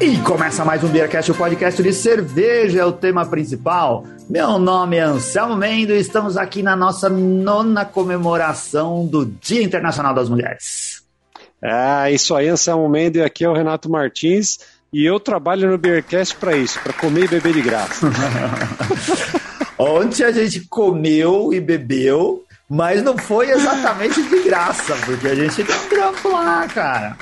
E começa mais um Beercast, o podcast de cerveja, é o tema principal. Meu nome é Anselmo Mendo e estamos aqui na nossa nona comemoração do Dia Internacional das Mulheres. É, isso aí, Anselmo Mendo, e aqui é o Renato Martins, e eu trabalho no Beercast para isso, para comer e beber de graça. Ontem a gente comeu e bebeu, mas não foi exatamente de graça, porque a gente tem um trampo lá, cara.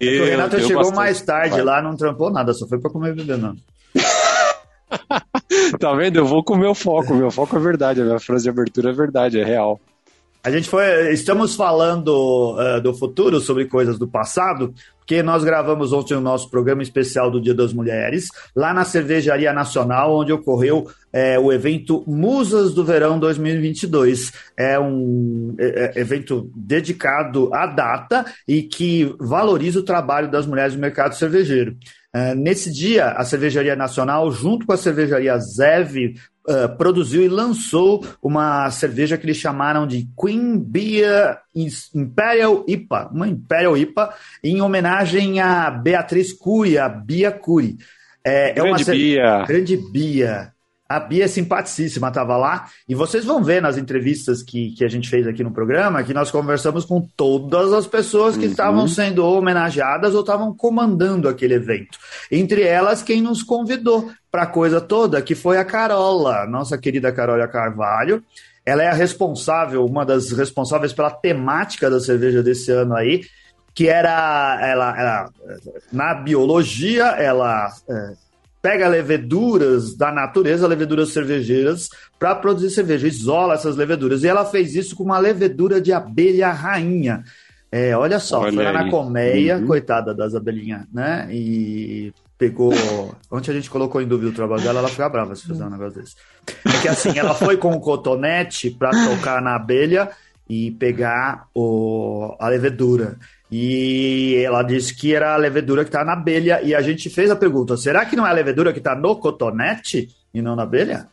Eu, o Renato chegou bastante. mais tarde lá, não trampou nada, só foi pra comer e beber, não. tá vendo? Eu vou com o meu foco. Meu foco é verdade. A minha frase de abertura é verdade, é real. A gente foi. Estamos falando uh, do futuro, sobre coisas do passado, porque nós gravamos ontem o nosso programa especial do Dia das Mulheres, lá na Cervejaria Nacional, onde ocorreu é, o evento Musas do Verão 2022. É um é, é, evento dedicado à data e que valoriza o trabalho das mulheres no mercado cervejeiro. Uh, nesse dia, a Cervejaria Nacional, junto com a Cervejaria Zev, uh, produziu e lançou uma cerveja que eles chamaram de Queen Beer Imperial IPA, uma Imperial IPA, em homenagem a Beatriz Cury, a Bia Cury. É, grande é uma Bia. Grande Bia. A Bia é simpaticíssima, estava lá. E vocês vão ver nas entrevistas que, que a gente fez aqui no programa que nós conversamos com todas as pessoas que uhum. estavam sendo homenageadas ou estavam comandando aquele evento. Entre elas, quem nos convidou para a coisa toda, que foi a Carola, nossa querida Carola Carvalho. Ela é a responsável, uma das responsáveis pela temática da cerveja desse ano aí, que era ela, ela na biologia, ela é, pega leveduras da natureza, leveduras cervejeiras, para produzir cerveja, isola essas leveduras. E ela fez isso com uma levedura de abelha rainha. É, olha só, olha foi lá na colmeia, uhum. coitada das abelhinhas, né? E pegou. Ontem a gente colocou em dúvida o trabalho dela, ela fica brava se fizer um negócio desse. É que assim, ela foi com o cotonete para tocar na abelha e pegar o, a levedura. E ela disse que era a levedura que está na abelha. E a gente fez a pergunta: será que não é a levedura que está no cotonete e não na abelha?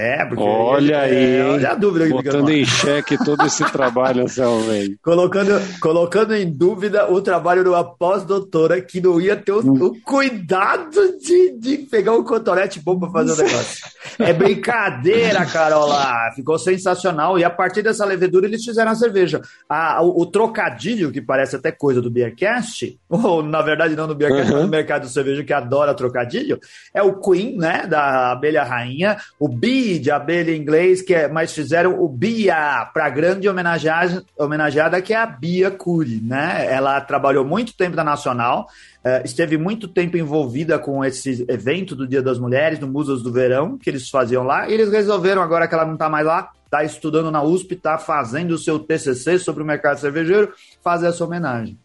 É, porque. Olha aí. É, olha a dúvida que Botando em xeque todo esse trabalho, velho. Colocando, colocando em dúvida o trabalho de uma pós-doutora que não ia ter o, hum. o cuidado de, de pegar um cotonete bom para fazer o negócio. é brincadeira, Carola. Ficou sensacional. E a partir dessa levedura eles fizeram a cerveja. A, o, o, trocadilho, que parece até coisa do Beercast, ou na verdade não do Beercast, uhum. mas no mercado de cerveja que adora trocadilho, é o Queen, né? Da abelha rainha, o Bee de abelha em inglês, que é, mas fizeram o Bia para a grande homenageada, que é a Bia Cury, né? Ela trabalhou muito tempo na Nacional, uh, esteve muito tempo envolvida com esse evento do Dia das Mulheres, no Musas do Verão, que eles faziam lá, e eles resolveram, agora que ela não está mais lá, está estudando na USP, está fazendo o seu TCC sobre o mercado cervejeiro, fazer essa homenagem.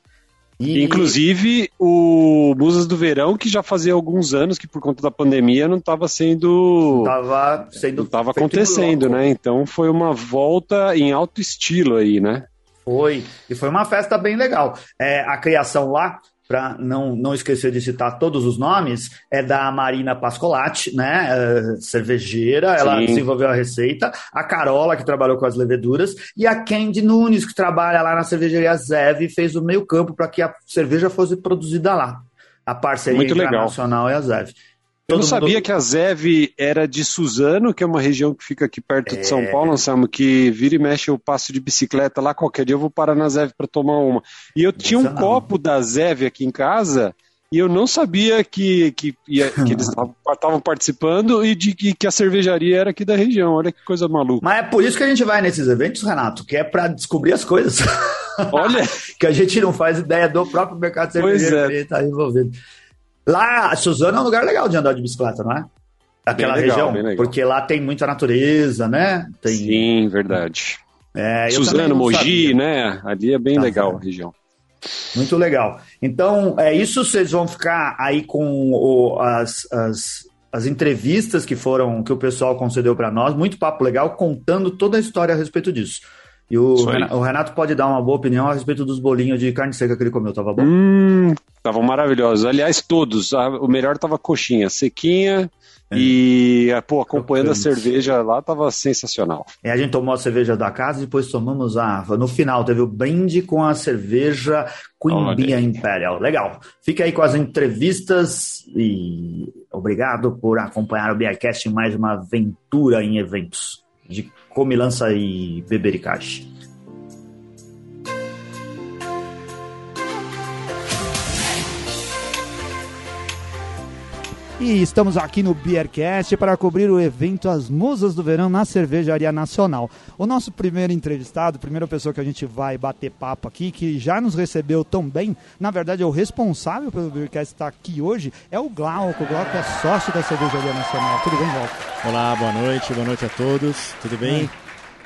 E... Inclusive o Musas do Verão, que já fazia alguns anos que por conta da pandemia não estava sendo. Estava sendo. Não estava acontecendo, né? Então foi uma volta em alto estilo aí, né? Foi. E foi uma festa bem legal. É, a criação lá para não, não esquecer de citar todos os nomes, é da Marina Pascolati, né? É, cervejeira, ela Sim. desenvolveu a receita, a Carola, que trabalhou com as leveduras, e a Candy Nunes, que trabalha lá na cervejaria Zev, fez o meio campo para que a cerveja fosse produzida lá. A parceria Muito internacional legal. é a Zev. Eu não sabia que a Zev era de Suzano, que é uma região que fica aqui perto é... de São é. Paulo, Anselmo, que vira e mexe eu passo de bicicleta lá, qualquer dia eu vou parar na Zev para tomar uma. E eu tinha um copo da Zev aqui em casa e eu não sabia que, que, que eles estavam participando e de que, que, a cervejaria era aqui da região. Olha que coisa maluca. Mas é por isso que a gente vai nesses eventos, Renato, que é para descobrir as coisas. Olha! que a gente não faz ideia do próprio mercado cervejeiro é. que está envolvido. Lá, Suzano é um lugar legal de andar de bicicleta, não é? Aquela legal, região, porque lá tem muita natureza, né? Tem... Sim, verdade. É, Suzano, Mogi, sabia. né? Ali é bem tá legal certo. a região. Muito legal. Então, é isso. Vocês vão ficar aí com o, as, as, as entrevistas que foram que o pessoal concedeu para nós. Muito papo legal, contando toda a história a respeito disso. E o Renato, o Renato, pode dar uma boa opinião a respeito dos bolinhos de carne seca que ele comeu, tava bom? Hum, estavam maravilhosos. Aliás, todos. O melhor tava coxinha, sequinha, É. E, pô, acompanhando a cerveja lá, tava sensacional. É, a gente tomou a cerveja da casa e depois tomamos a. No final, teve o brinde com a cerveja Queen Imperial. Legal. Fica aí com as entrevistas e obrigado por acompanhar o Beercast em mais uma aventura em eventos de comilança e bebericagem. E estamos aqui no Beercast para cobrir o evento As Musas do Verão na Cervejaria Nacional. O nosso primeiro entrevistado, primeira pessoa que a gente vai bater papo aqui, que já nos recebeu tão bem, na verdade é o responsável pelo Beercast estar aqui hoje, é o Glauco. O Glauco é sócio da Cervejaria Nacional. Tudo bem, Glauco? Olá, boa noite, boa noite a todos. Tudo bem?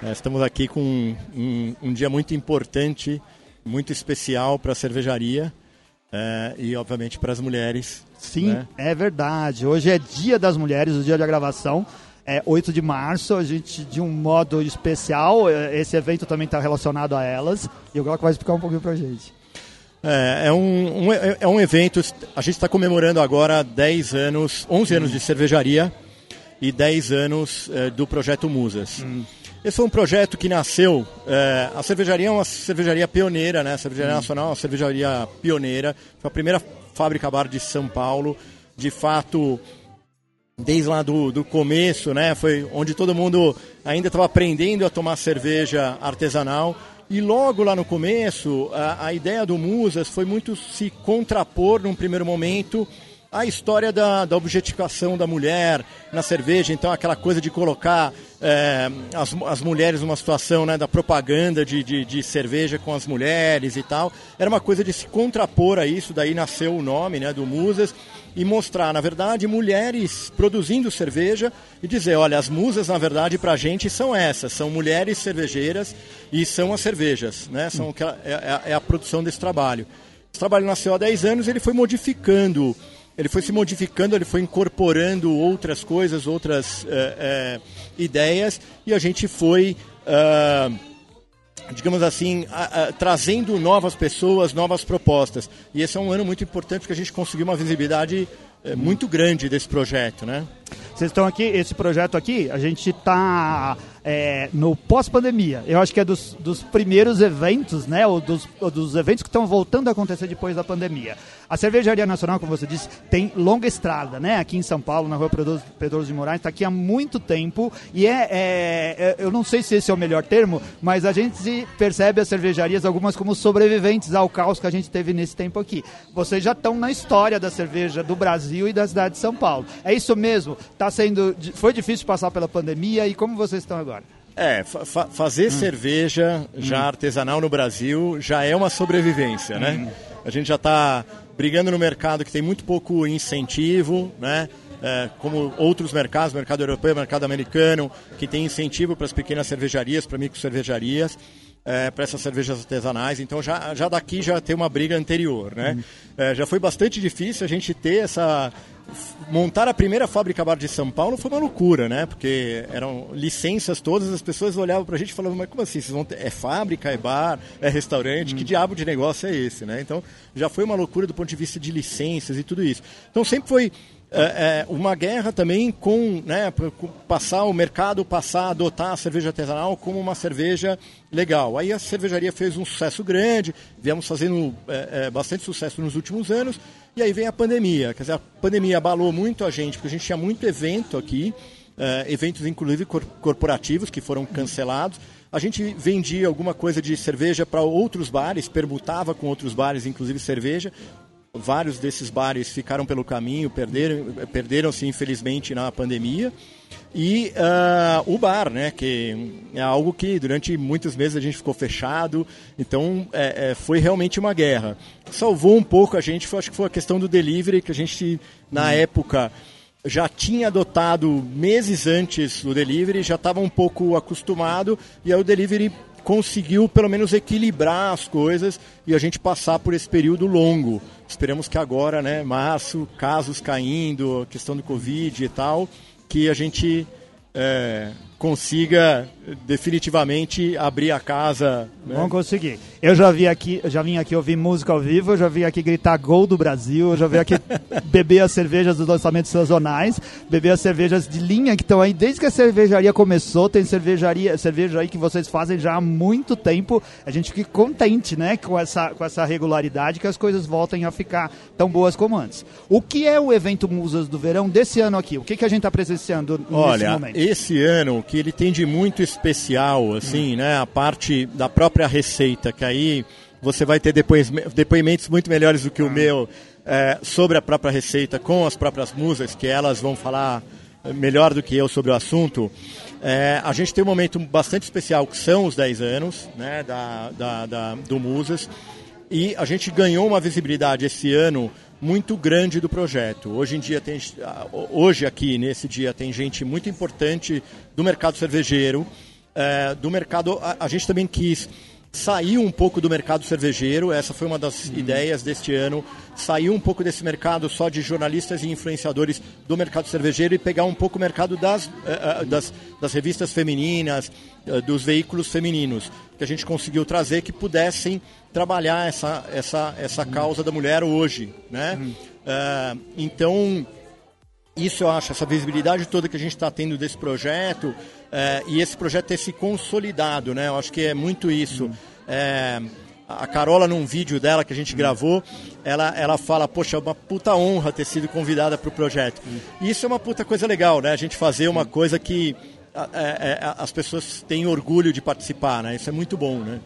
É. Estamos aqui com um, um, um dia muito importante, muito especial para a cervejaria é, e, obviamente, para as mulheres Sim, né? é verdade. Hoje é Dia das Mulheres, o dia da gravação. É 8 de março, a gente, de um modo especial, é, esse evento também está relacionado a elas. E o Glauco vai explicar um pouquinho para a gente. É, é um, um, é um evento, a gente está comemorando agora 10 anos, 11 anos de cervejaria e 10 anos é, do projeto Musas. Hum. Esse foi um projeto que nasceu. É, a cervejaria é uma cervejaria pioneira, né? A cervejaria hum. nacional é uma cervejaria pioneira. Foi a primeira Fábrica Bar de São Paulo. De fato, desde lá do, do começo, né? Foi onde todo mundo ainda estava aprendendo a tomar cerveja artesanal. E logo lá no começo, a, a ideia do Musas foi muito se contrapor num primeiro momento a história da, da objetificação da mulher na cerveja, então aquela coisa de colocar é, as, as mulheres numa situação né, da propaganda de, de, de, cerveja com as mulheres e tal, era uma coisa de se contrapor a isso, daí nasceu o nome né, do Musas, e mostrar, na verdade, mulheres produzindo cerveja e dizer, olha, as musas, na verdade, para a gente são essas, são mulheres cervejeiras e são as cervejas, né, são, é, é, é a produção desse trabalho. Esse trabalho nasceu há 10 anos e ele foi modificando ele foi se modificando, ele foi incorporando outras coisas, outras é, é, ideias, e a gente foi, uh, digamos assim, trazendo novas pessoas, novas propostas. E esse é um ano muito importante porque a gente conseguiu uma visibilidade eh, muito grande desse projeto, né? Vocês estão aqui, esse projeto aqui, a gente está é, no pós-pandemia. Eu acho que é dos, dos primeiros eventos, né? Ou dos, ou dos eventos que estão voltando a acontecer depois da pandemia. A Cervejaria Nacional, como você disse, tem longa estrada, né? Aqui em São Paulo, na rua Pedro de Moraes, está aqui há muito tempo. E é, é, é, eu não sei se esse é o melhor termo, mas a gente percebe as cervejarias, algumas como sobreviventes ao caos que a gente teve nesse tempo aqui. Vocês já estão na história da cerveja do Brasil e da cidade de São Paulo. É isso mesmo? Tá sendo, foi difícil passar pela pandemia e como vocês estão agora? É, fa fazer hum. cerveja já hum. artesanal no Brasil já é uma sobrevivência, né? hum. né? A gente já está brigando no mercado que tem muito pouco incentivo, né? É, como outros mercados, mercado europeu, mercado americano, que tem incentivo para as pequenas cervejarias, para micro cervejarias, é, para essas cervejas artesanais. Então já, já daqui já tem uma briga anterior, né? Uhum. É, já foi bastante difícil a gente ter essa montar a primeira fábrica bar de São Paulo foi uma loucura, né? Porque eram licenças todas, as pessoas olhavam pra gente e falavam, mas como assim? Vocês vão ter... É fábrica, é bar, é restaurante? Hum. Que diabo de negócio é esse, né? Então já foi uma loucura do ponto de vista de licenças e tudo isso. Então sempre foi é, é, uma guerra também com, né, passar o mercado, passar a adotar a cerveja artesanal como uma cerveja legal. Aí a cervejaria fez um sucesso grande, viemos fazendo é, bastante sucesso nos últimos anos, e aí vem a pandemia. Quer dizer, a pandemia abalou muito a gente, porque a gente tinha muito evento aqui, é, eventos inclusive corporativos que foram cancelados. A gente vendia alguma coisa de cerveja para outros bares, permutava com outros bares, inclusive cerveja vários desses bares ficaram pelo caminho, perderam, perderam-se infelizmente na pandemia. E uh, o bar, né, que é algo que durante muitos meses a gente ficou fechado, então é, é, foi realmente uma guerra. Salvou um pouco a gente, foi, acho que foi a questão do delivery, que a gente, na hum. época, já tinha adotado meses antes o delivery, já estava um pouco acostumado, e aí o delivery conseguiu pelo menos equilibrar as coisas e a gente passar por esse período longo. Esperamos que agora, né, março, casos caindo, questão do Covid e tal, que a gente é, consiga definitivamente abrir a casa. Né? Vamos conseguir. Eu já vi aqui, já vim aqui ouvir música ao vivo, eu já vim aqui gritar gol do Brasil, eu já vim aqui beber as cervejas dos lançamentos sazonais, beber as cervejas de linha que estão aí desde que a cervejaria começou, tem cervejaria, cerveja aí que vocês fazem já há muito tempo. A gente fica contente, né, com essa com essa regularidade que as coisas voltem a ficar tão boas como antes. O que é o evento Musas do Verão desse ano aqui? O que que a gente está presenciando Olha, nesse momento? esse ano que ele tem de muito especial, assim, hum. né, a parte da própria receita que aí você vai ter depoimentos muito melhores do que o ah. meu é, sobre a própria receita com as próprias musas, que elas vão falar melhor do que eu sobre o assunto. É, a gente tem um momento bastante especial que são os 10 anos né, da, da, da, do Musas e a gente ganhou uma visibilidade esse ano muito grande do projeto. Hoje em dia tem hoje aqui nesse dia tem gente muito importante do mercado cervejeiro, é, do mercado a, a gente também quis saiu um pouco do mercado cervejeiro, essa foi uma das uhum. ideias deste ano, saiu um pouco desse mercado só de jornalistas e influenciadores do mercado cervejeiro e pegar um pouco o mercado das, uh, das, das, revistas femininas, uh, dos veículos femininos, que a gente conseguiu trazer que pudessem trabalhar essa, essa, essa uhum. causa da mulher hoje. Né? Uh, então, isso eu acho, essa visibilidade toda que a gente está tendo desse projeto, é, e esse projeto ter se consolidado, né? Eu acho que é muito isso. Hum. É, a Carola, num vídeo dela que a gente hum. gravou, ela, ela fala, poxa, é uma puta honra ter sido convidada para o projeto. Hum. E isso é uma puta coisa legal, né? A gente fazer uma coisa que é, é, as pessoas têm orgulho de participar, né? Isso é muito bom, né?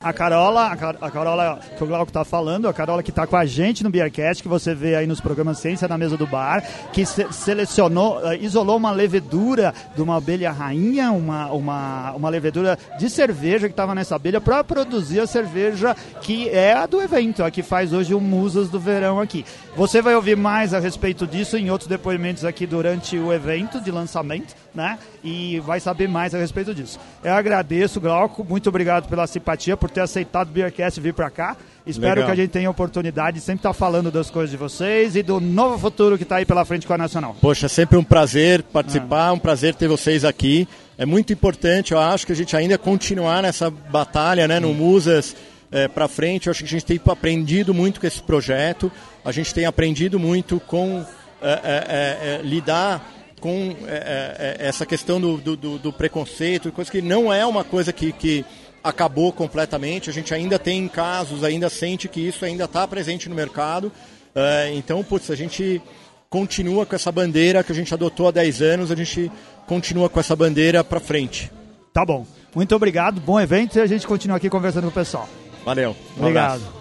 A Carola, a, Carola que o Glauco está falando, a Carola que está com a gente no Beercast, que você vê aí nos programas Ciência na Mesa do Bar, que se, selecionou, uh, isolou uma levedura de uma abelha rainha, uma, uma, uma levedura de cerveja que estava nessa abelha para produzir a cerveja que é a do evento, a que faz hoje o Musas do Verão aqui. Você vai ouvir mais a respeito disso em outros depoimentos aqui durante o evento de lançamento, né? E vai saber mais a respeito disso. Eu agradeço, Glauco, muito obrigado pela simpatia, por ter aceitado o Beercast vir para cá. Espero Legal. que a gente tenha oportunidade de sempre estar tá falando das coisas de vocês e do novo futuro que está aí pela frente com a Nacional. Poxa, sempre um prazer participar, ah. um prazer ter vocês aqui. É muito importante, eu acho que a gente ainda continuar nessa batalha, né, no hum. Musas é, eh, para frente. Eu acho que a gente tem aprendido muito com esse projeto. A gente tem aprendido muito com é, é, lidar com essa questão do, do, do, preconceito, coisa que não é uma coisa que, que acabou completamente. A gente ainda tem casos, ainda sente que isso ainda está presente no mercado. Uh, então, putz, a gente continua com essa bandeira que a gente adotou há 10 anos, a gente continua com essa bandeira para frente. Tá bom. Muito obrigado, bom evento e a gente continua aqui conversando com o pessoal. Valeu. Um obrigado. Abraço.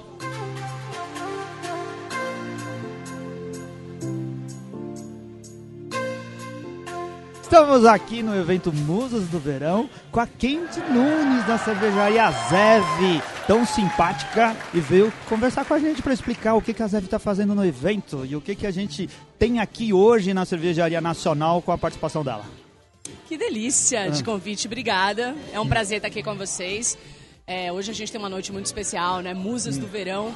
Estamos aqui no evento Musas do Verão com a Kendi Nunes da cervejaria Zev, tão simpática e veio conversar com a gente para explicar o que, que a Zev está fazendo no evento e o que, que a gente tem aqui hoje na cervejaria nacional com a participação dela. Que delícia de ah. convite, obrigada. É um prazer estar aqui com vocês. É, hoje a gente tem uma noite muito especial, né? Musas hum. do Verão.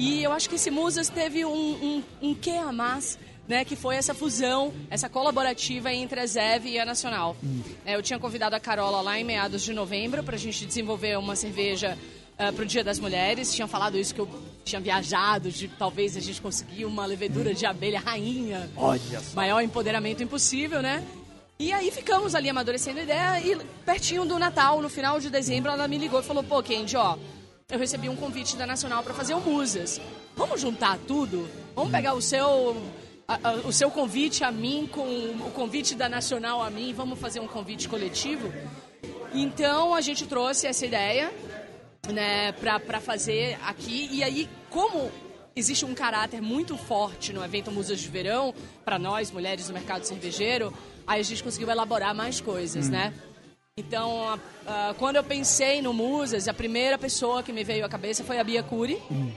E eu acho que esse Musas teve um, um, um quê a mais né, que foi essa fusão, essa colaborativa entre a ZEV e a Nacional. Hum. É, eu tinha convidado a Carola lá em meados de novembro para a gente desenvolver uma cerveja uh, ah, para o Dia das Mulheres. Tinha falado isso que eu tinha viajado, de talvez a gente conseguir uma levedura de abelha rainha. Olha só. Maior empoderamento impossível, né? E aí ficamos ali amadurecendo a ideia e pertinho do Natal, no final de dezembro, ela me ligou e falou, pô, Kendi, ó, eu recebi um convite da Nacional para fazer o Musas. Vamos juntar tudo? Vamos pegar o seu a, a, o seu convite a mim com o convite da Nacional a mim, vamos fazer um convite coletivo. Então a gente trouxe essa ideia né, para fazer aqui. E aí, como existe um caráter muito forte no evento Musas de Verão, para nós, mulheres do mercado cervejeiro, aí a gente conseguiu elaborar mais coisas, hum. né? Então, a, a, quando eu pensei no Musas, a primeira pessoa que me veio à cabeça foi a Bia Cury. Hum.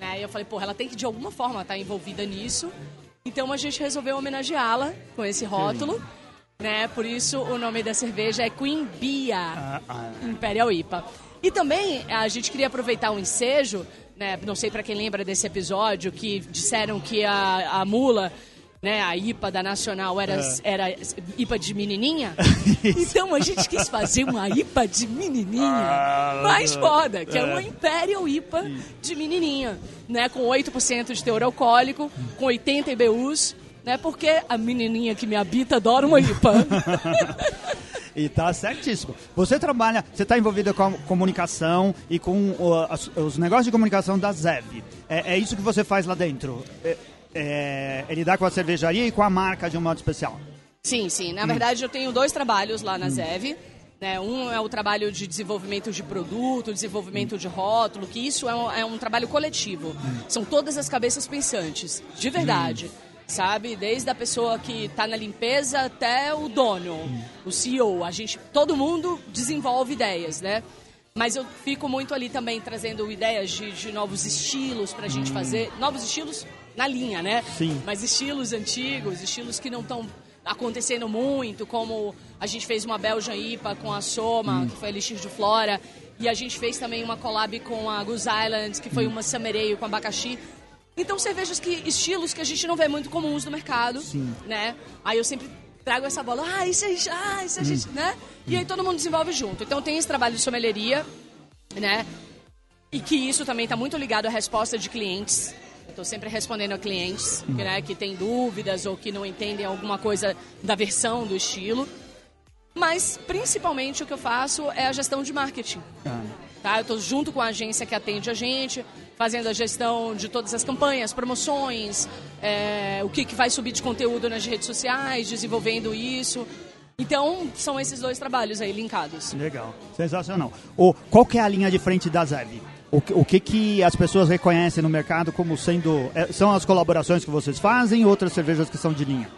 Né? E eu falei, porra, ela tem que de alguma forma estar tá envolvida nisso. Então a gente resolveu homenageá-la com esse rótulo. Né? Por isso o nome da cerveja é Queen Bia ah, ah. Imperial IPA. E também a gente queria aproveitar o ensejo, né? não sei para quem lembra desse episódio, que disseram que a, a mula né, a IPA da Nacional era, é. era IPA de menininha. então a gente quis fazer uma IPA de menininha ah, mais foda, que é, é uma Imperial IPA de menininha, né, com 8% de teor alcoólico, com 80 IBUs, né, porque a menininha que me habita adora uma IPA. E tá certíssimo. Você trabalha, você está envolvida com a comunicação e com uh, os negócios de comunicação da ZEV. É, é, isso que você faz lá dentro? É, é, é, lidar com a cervejaria e com a marca de um modo especial? Sim, sim. Na hum. verdade, eu tenho dois trabalhos lá na hum. ZEV. Né? Um é o trabalho de desenvolvimento de produto, desenvolvimento de rótulo, que isso é um, é um trabalho coletivo. Hum. São todas as cabeças pensantes, de verdade. Hum sabe? Desde a pessoa que está na limpeza até o dono, hum. o CEO. A gente, todo mundo desenvolve ideias, né? Mas eu fico muito ali também trazendo ideias de, de novos estilos para a gente hum. fazer. Novos estilos na linha, né? Sim. Mas estilos antigos, estilos que não estão acontecendo muito, como a gente fez uma Belgian IPA com a Soma, hum. que foi a Elixir de Flora. E a gente fez também uma collab com a Goose Island, que foi hum. uma Samereio com abacaxi. Então cervejas que estilos que a gente não vê muito comuns no mercado, Sim. né? Aí eu sempre trago essa bola, ah, isso é, ah, isso é, hum. né? E aí todo mundo desenvolve junto. Então tem esse trabalho de sommelieria, né? E que isso também está muito ligado à resposta de clientes. Estou sempre respondendo a clientes né, que têm dúvidas ou que não entendem alguma coisa da versão do estilo. Mas, principalmente, o que eu faço é a gestão de marketing. Ah. Tá? Eu estou junto com a agência que atende a gente, fazendo a gestão de todas as campanhas, promoções, é, o que, que vai subir de conteúdo nas redes sociais, desenvolvendo isso. Então, são esses dois trabalhos aí linkados. Legal, sensacional. O, qual que é a linha de frente da Zev? O, o que, que as pessoas reconhecem no mercado como sendo... É, são as colaborações que vocês fazem ou outras cervejas que são de linha?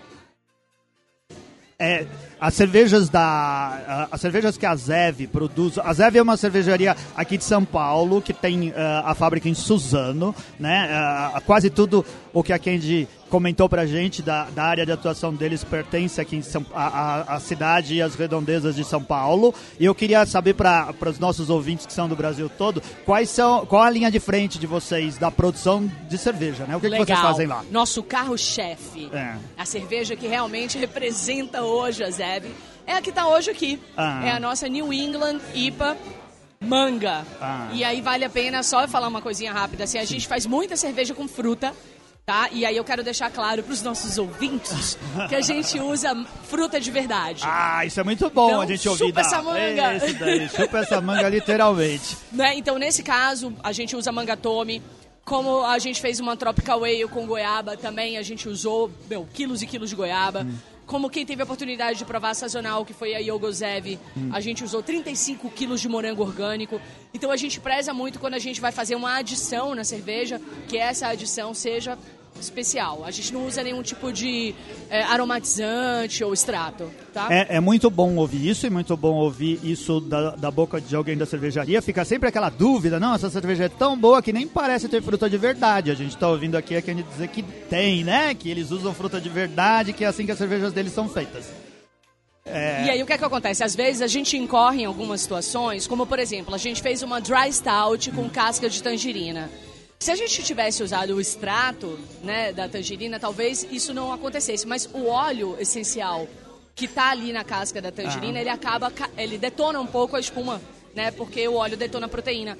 É, as cervejas da as cervejas que a Zev produz a Zev é uma cervejaria aqui de São Paulo que tem uh, a fábrica em Suzano né uh, quase tudo o que a Candy comentou pra gente da, da área de atuação deles pertence aqui em São, a, a, a cidade e as redondezas de São Paulo e eu queria saber para os nossos ouvintes que são do Brasil todo quais são qual a linha de frente de vocês da produção de cerveja né o que, que vocês fazem lá nosso carro chefe é. a cerveja que realmente representa hoje a Zev é a que está hoje aqui. Ah. É a nossa New England IPA manga. Ah. E aí vale a pena só falar uma coisinha rápida. Assim, a gente faz muita cerveja com fruta. Tá? E aí eu quero deixar claro para os nossos ouvintes que a gente usa fruta de verdade. Ah, isso é muito bom então, a gente ouvir. Chupa essa manga. Esse daí, chupa essa manga literalmente. Né? Então nesse caso a gente usa manga tome. Como a gente fez uma Tropical Ale com goiaba também, a gente usou meu, quilos e quilos de goiaba. Hum como quem teve a oportunidade de provar a sazonal, que foi a Yogozev, hum. a gente usou 35 quilos de morango orgânico. Então a gente preza muito quando a gente vai fazer uma adição na cerveja, que essa adição seja especial. A gente não usa nenhum tipo de é, aromatizante ou extrato, tá? É, é, muito bom ouvir isso e muito bom ouvir isso da, da boca de alguém da cervejaria. Fica sempre aquela dúvida, não, essa cerveja é tão boa que nem parece ter fruta de verdade. A gente está ouvindo aqui a quem dizer que tem, né? Que eles usam fruta de verdade, que é assim que as cervejas deles são feitas. É... E aí o que é que acontece? Às vezes a gente incorre em algumas situações, como por exemplo, a gente fez uma dry stout com casca de tangerina. Se a gente tivesse usado o extrato né, da tangerina, talvez isso não acontecesse. Mas o óleo essencial que está ali na casca da tangerina, ah. ele acaba, ele detona um pouco a espuma, né? Porque o óleo detona a proteína.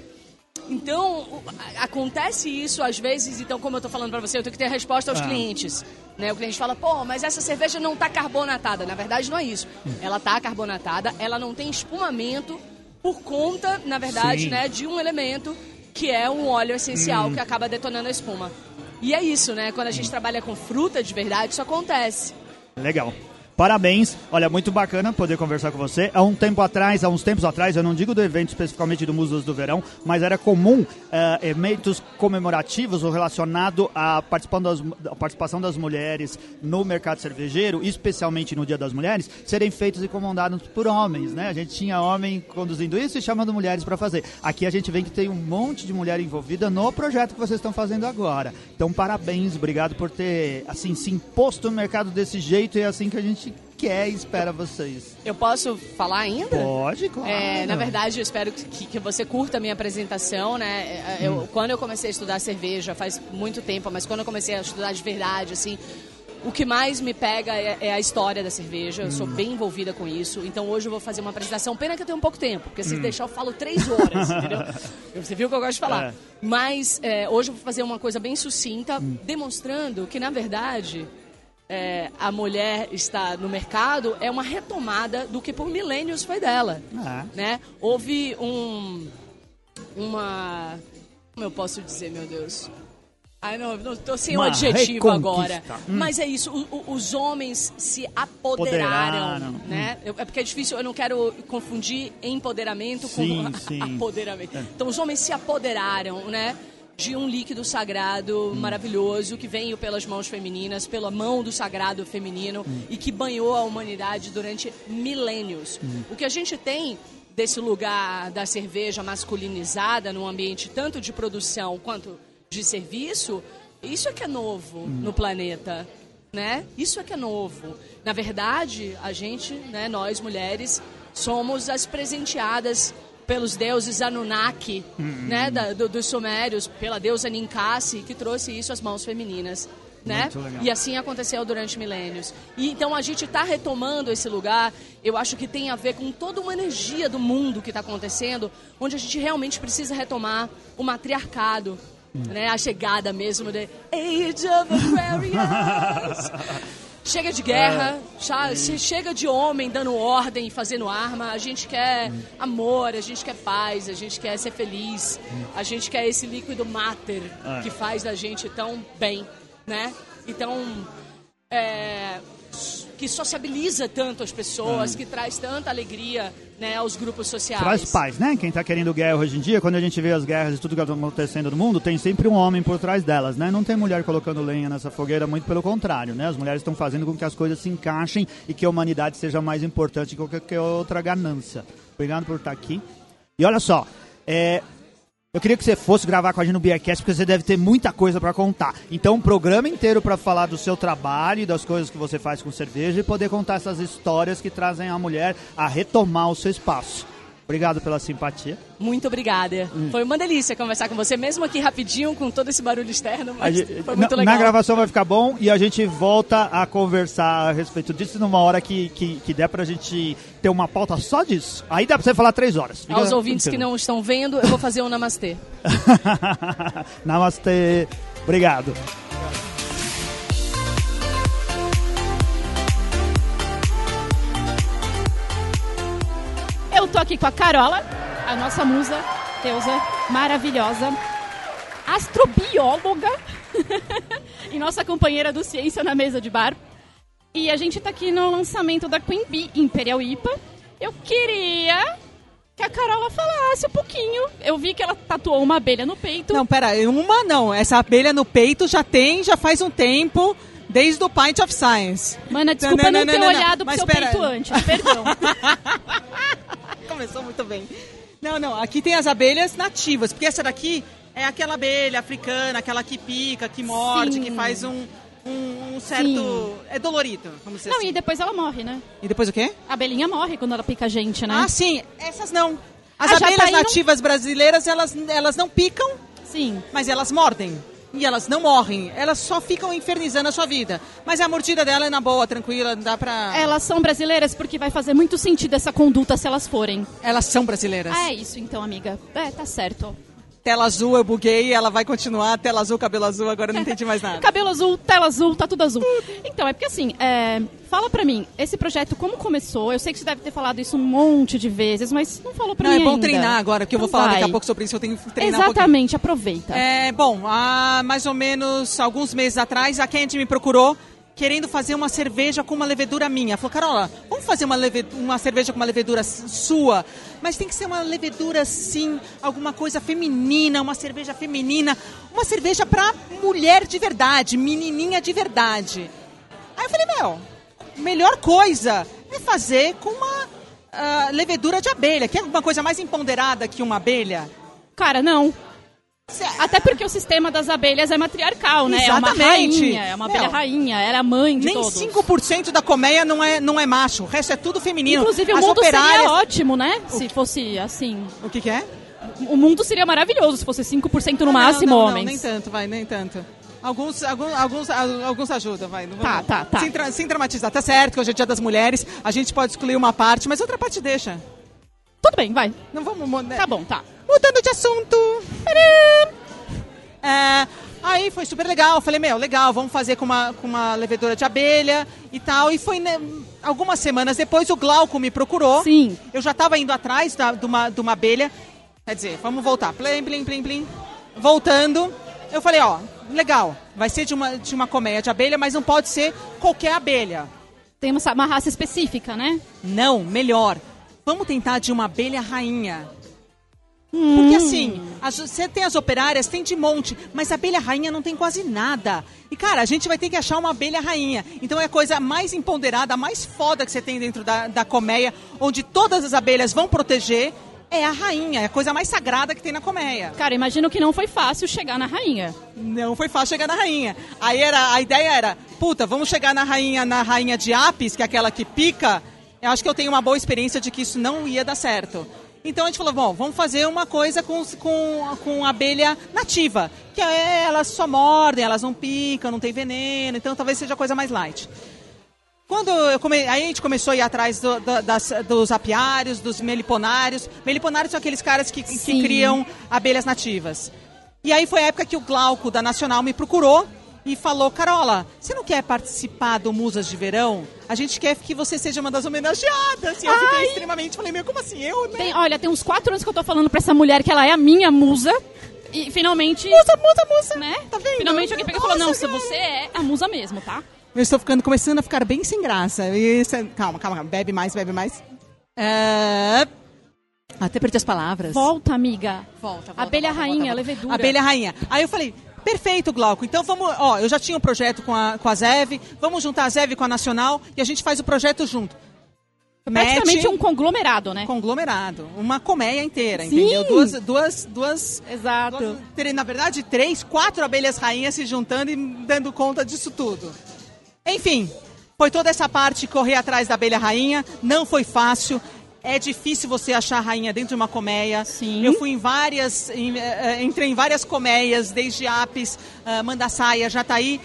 Então, acontece isso às vezes, então, como eu estou falando para você, eu tenho que ter resposta aos ah. clientes. Né? O cliente fala, pô, mas essa cerveja não está carbonatada. Na verdade, não é isso. Hum. Ela está carbonatada, ela não tem espumamento por conta, na verdade, né, de um elemento que é um óleo essencial hum. que acaba detonando a espuma. E é isso, né? Quando a gente trabalha com fruta de verdade, isso acontece. Legal. Parabéns, olha, muito bacana poder conversar com você. Há um tempo atrás, há uns tempos atrás, eu não digo do evento especificamente do Musas do Verão, mas era comum uh, eventos comemorativos ou relacionado à participação das mulheres no mercado cervejeiro, especialmente no Dia das Mulheres, serem feitos e comandados por homens, né? A gente tinha homem conduzindo isso e chamando mulheres para fazer. Aqui a gente vê que tem um monte de mulher envolvida no projeto que vocês estão fazendo agora. Então, parabéns, obrigado por ter, assim, se imposto no mercado desse jeito e é assim que a gente gente quer e espera vocês. Eu posso falar ainda? Pode, claro. É, na verdade, eu espero que, que você curta a minha apresentação, né? É, eu, hum. Quando eu comecei a estudar cerveja, faz muito tempo, mas quando eu comecei a estudar de verdade, assim, o que mais me pega é, é a história da cerveja. Eu sou bem envolvida com isso. Então hoje eu vou fazer uma apresentação. Pena que eu tenho pouco tempo, porque se deixar eu falo três horas, entendeu? Você viu que eu gosto de falar. É. Mas é, hoje eu vou fazer uma coisa bem sucinta, demonstrando que, na verdade, é, a mulher está no mercado é uma retomada do que por milênios foi dela. Ah. Né? Houve um. Uma. Como eu posso dizer, meu Deus? Ai, não, não tô sem um Uma adjetivo agora. reconquista. Mas é isso, o- o- os homens se apoderaram, né? Eu- é porque é difícil, eu não quero confundir empoderamento Sim, com sim. apoderamento. Então os homens se apoderaram, né? De um líquido sagrado maravilhoso que veio pelas mãos femininas, pela mão do sagrado feminino e que banhou a humanidade durante milênios. O que a gente tem desse lugar da cerveja masculinizada num ambiente tanto de produção quanto de serviço, isso é que é novo no planeta, né? Isso é que é novo. Na verdade, a gente, né, nós mulheres, somos as presenteadas pelos deuses Anunnaki, né, da- do- dos sumérios, pela deusa Ninkasi, que trouxe isso às mãos femininas. Né? E assim aconteceu durante milênios. E então a gente está retomando esse lugar. Eu acho que tem a ver com toda uma energia do mundo que está acontecendo, onde a gente realmente precisa retomar o matriarcado, né? A chegada mesmo de Age of Aquarius. Chega de guerra, cha- se chega de homem dando ordem e fazendo arma. A gente quer amor, a gente quer paz, a gente quer ser feliz, a gente quer esse líquido mater que faz da gente tão bem, né? Então, é, que sociabiliza tanto as pessoas, que traz tanta alegria né, aos grupos sociais. Traz paz, né? Quem tá querendo guerra hoje em dia, quando a gente vê as guerras e tudo que está acontecendo no mundo, tem sempre um homem por trás delas, né? Não tem mulher colocando lenha nessa fogueira, muito pelo contrário, né? As mulheres estão fazendo com que as coisas se encaixem e que a humanidade seja mais importante que qualquer outra ganância. Obrigado por estar aqui. E olha só, é, eu queria que você fosse gravar com a gente no Beercast, porque você deve ter muita coisa para contar. Então, um programa inteiro para falar do seu trabalho das coisas que você faz com cerveja e poder contar essas histórias que trazem a mulher a retomar o seu espaço. Obrigado pela simpatia. Muito obrigada. Foi uma delícia conversar com você, mesmo aqui rapidinho, com todo esse barulho externo, mas gente- foi muito na, legal. na gravação vai ficar bom e a gente volta a conversar a respeito disso numa hora que, que, que der pra gente ter uma pauta só disso. Aí dá pra você falar três horas. Fica Aos ouvintes que não estão vendo, eu vou fazer um namastê. Namastê. Obrigado. Eu tô aqui com a Carola, a nossa musa, deusa maravilhosa, astrobióloga e nossa companheira do Ciência na mesa de bar. E a gente tá aqui no lançamento da Queen Bee Imperial IPA. Eu queria que a Carola falasse um pouquinho. Eu vi que ela tatuou uma abelha no peito. Não, pera, uma não. Essa abelha no peito já tem, já faz um tempo, desde o Pint of Science. Mana, desculpa Não, não, não, não, ter não, não. olhado pro Mas seu pera. peito antes, perdão. Começou muito bem. Não, não, aqui tem as abelhas nativas, porque essa daqui é aquela abelha africana, aquela que pica, que morde, Sim. que faz um, um, um certo... Sim. É dolorido, vamos dizer Não, assim. e depois ela morre, né? E depois o quê? A abelhinha morre quando ela pica a gente, né? Ah, sim, essas não. As A abelhas jataí não- nativas brasileiras, elas, elas não picam, Sim. mas elas mordem. E elas não morrem, elas só ficam infernizando a sua vida. Mas a mordida dela é na boa, tranquila, dá pra... Elas são brasileiras porque vai fazer muito sentido essa conduta se elas forem. Elas são brasileiras. Ah, é isso então, amiga. É, tá certo. Tela azul, eu buguei, ela vai continuar. Tela azul, cabelo azul, agora eu não entendi mais nada. Cabelo azul, tela azul, tá tudo azul. Então, é porque assim, é, fala pra mim, esse projeto como começou? Eu sei que você deve ter falado isso um monte de vezes, mas não falou pra Não, mim é bom ainda. treinar agora, porque eu vou Então falar daqui a pouco sobre isso, eu tenho que treinar um. Exatamente, aproveita. É, bom, há mais ou menos alguns meses atrás, a Candy me procurou querendo fazer uma cerveja com uma levedura minha. Falou, Carola, vamos fazer uma, uma cerveja com uma levedura sua, mas tem que ser uma levedura, sim, alguma coisa feminina, uma cerveja feminina, uma cerveja pra mulher de verdade, menininha de verdade. Aí eu falei, meu, melhor coisa é fazer com uma ah, levedura de abelha. Quer alguma coisa mais empoderada que uma abelha? Cara, não. Até porque o sistema das abelhas é matriarcal, né? É uma Exatamente. rainha, é uma abelha rainha, ela é a mãe de Nem todos. 5% da colmeia não é, não é macho, o resto é tudo feminino. Inclusive, o As mundo operárias... seria ótimo, né? Se fosse assim. O que, que é? O mundo seria maravilhoso se fosse 5% no Ah, máximo não, não, homens. Não, nem tanto, vai, nem tanto. Alguns, alguns, alguns, alguns ajudam, vai. Não Tá, tá, tá. Sem, tra- sem dramatizar. Tá certo que hoje é dia das mulheres, a gente pode excluir uma parte, mas outra parte deixa. Tudo bem, vai. Não vamos... mo- né? Tá bom, tá. Mudando de assunto. É, aí foi super legal. Falei, meu, legal, vamos fazer com uma, com uma levedura de abelha e tal. E foi né, algumas semanas depois o Glauco me procurou. Sim. Eu já estava indo atrás da- de, uma, de uma abelha. Quer dizer, vamos voltar. Plim, plim, plim, plim. Voltando. Eu falei, ó, legal. Vai ser de uma, de uma colmeia de abelha, mas não pode ser qualquer abelha. Tem uma, uma raça específica, né? Não, melhor. Vamos tentar de uma abelha rainha. Porque assim, as- você tem as operárias, tem de monte, mas a abelha rainha não tem quase nada. E cara, a gente vai ter que achar uma abelha rainha. Então é a coisa mais empoderada, a mais foda que você tem dentro da, da colmeia, onde todas as abelhas vão proteger, é a rainha, é a coisa mais sagrada que tem na colmeia. Cara, imagino que não foi fácil chegar na rainha. Não foi fácil chegar na rainha. Aí era, a ideia era, puta, vamos chegar na rainha, na rainha de Apis, que é aquela que pica. Eu acho que eu tenho uma boa experiência de que isso não ia dar certo. Então a gente falou, bom, vamos fazer uma coisa com, com, com abelha nativa. Que é, elas só mordem, elas não picam, não tem veneno, então talvez seja a coisa mais light. Quando eu come... aí a gente começou a ir atrás do- do- das- dos apiários, dos meliponários. Meliponários são aqueles caras que, que criam abelhas nativas. E aí foi a época que o Glauco da Nacional me procurou e falou: Carola, você não quer participar do Musas de Verão? A gente quer que você seja uma das homenageadas. E eu fiquei Ai. extremamente, falei, meu, como assim? Eu, né? Tem, olha, tem uns quatro anos que eu tô falando pra essa mulher que ela é a minha musa. E finalmente. Musa, musa, musa. Né? Tá vendo? Finalmente alguém pegou e falou: Não, se você é a musa mesmo, tá? Eu estou ficando, começando a ficar bem sem graça. Isso é- Calma, calma, calma. Bebe mais, bebe mais. É... Até perdi as palavras. Volta, amiga. Volta, volta, Abelha volta, rainha, volta, volta. levedura. Abelha rainha. Aí eu falei, perfeito, Glauco. Então vamos, ó, eu já tinha um projeto com a, com a Zev, vamos juntar a Zev com a Nacional e a gente faz o projeto junto. Praticamente Mete um conglomerado, né? conglomerado, uma colmeia inteira, Sim. entendeu? Duas, duas, duas, Exato. duas- na verdade, três, quatro abelhas rainhas se juntando e dando conta disso tudo. Enfim, foi toda essa parte correr atrás da abelha rainha, não foi fácil. É difícil você achar a rainha dentro de uma colmeia. Sim. Eu fui em várias, em, eh, eh, entrei em várias colmeias, desde Apis, uh, Mandaçaia, Jataí,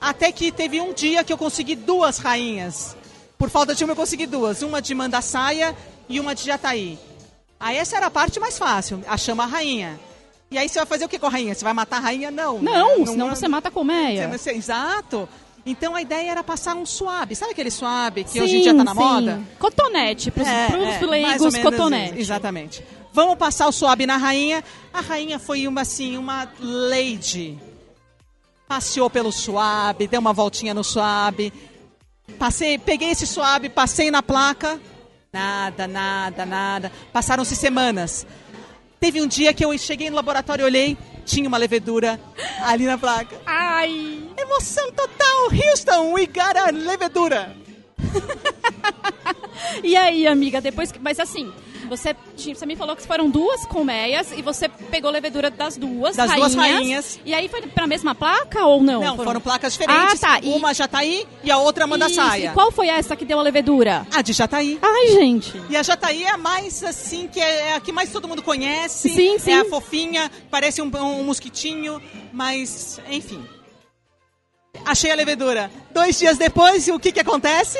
até que teve um dia que eu consegui duas rainhas. Por falta de uma eu consegui duas, uma de Mandaçaia e uma de Jataí. Aí essa era a parte mais fácil, achamos a rainha. E aí você vai fazer o que com a rainha? Você vai matar a rainha? Não. Não, né? senão você mata a colmeia. Você- Exato. Então a ideia era passar um suave. Sabe aquele suave que Sim, hoje em dia tá na sim. moda? Cotonete, pros, É, pros é, ou leigos, menos cotonete. isso, Exatamente. Vamos passar o suave na rainha. A rainha foi uma assim, uma lady. Passeou pelo suave, deu uma voltinha no suave. Passei, peguei esse suave, passei na placa. Nada, nada, nada. Passaram-se semanas. Teve um dia que eu cheguei no laboratório, olhei, tinha uma levedura ali na placa. Ai, Emoção total, Houston, we got a levedura. E aí, amiga, depois que. Mas assim, você, você me falou que foram duas colmeias e você pegou levedura das duas Das rainhas. duas rainhas. E aí foi pra mesma placa ou não? Não, foram placas diferentes. Ah, tá. E- Uma Jataí e a outra manda saia. E qual foi essa que deu a levedura? A de Jataí. Ai, gente. E a Jataí é a mais assim, que é a que mais todo mundo conhece. Sim, sim. É a fofinha, parece um, um mosquitinho, mas enfim. Achei a levedura. Dois dias depois, o que que acontece?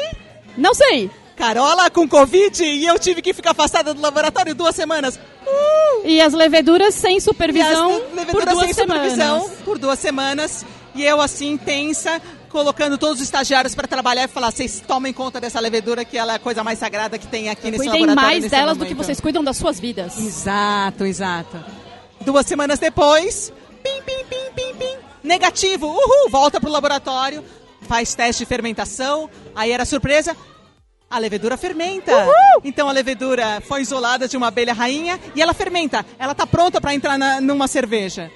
Não sei. Carola com Covid e eu tive que ficar afastada do laboratório duas semanas. Uh! E as leveduras sem E supervisão as por leveduras duas sem semanas. supervisão por duas semanas. E eu, assim, tensa, colocando todos os estagiários para trabalhar e falar: vocês tomem conta dessa levedura, que ela é a coisa mais sagrada que tem aqui nesse Cuidem laboratório. mais nesse delas do momento." que vocês cuidam das suas vidas. Exato, exato. Duas semanas depois, pim, pim, pim, pim, pim, negativo, uhul, volta pro laboratório, faz teste de fermentação, aí era surpresa, a levedura fermenta. Então a levedura foi isolada de uma abelha rainha e ela fermenta, ela tá pronta para entrar na- numa cerveja.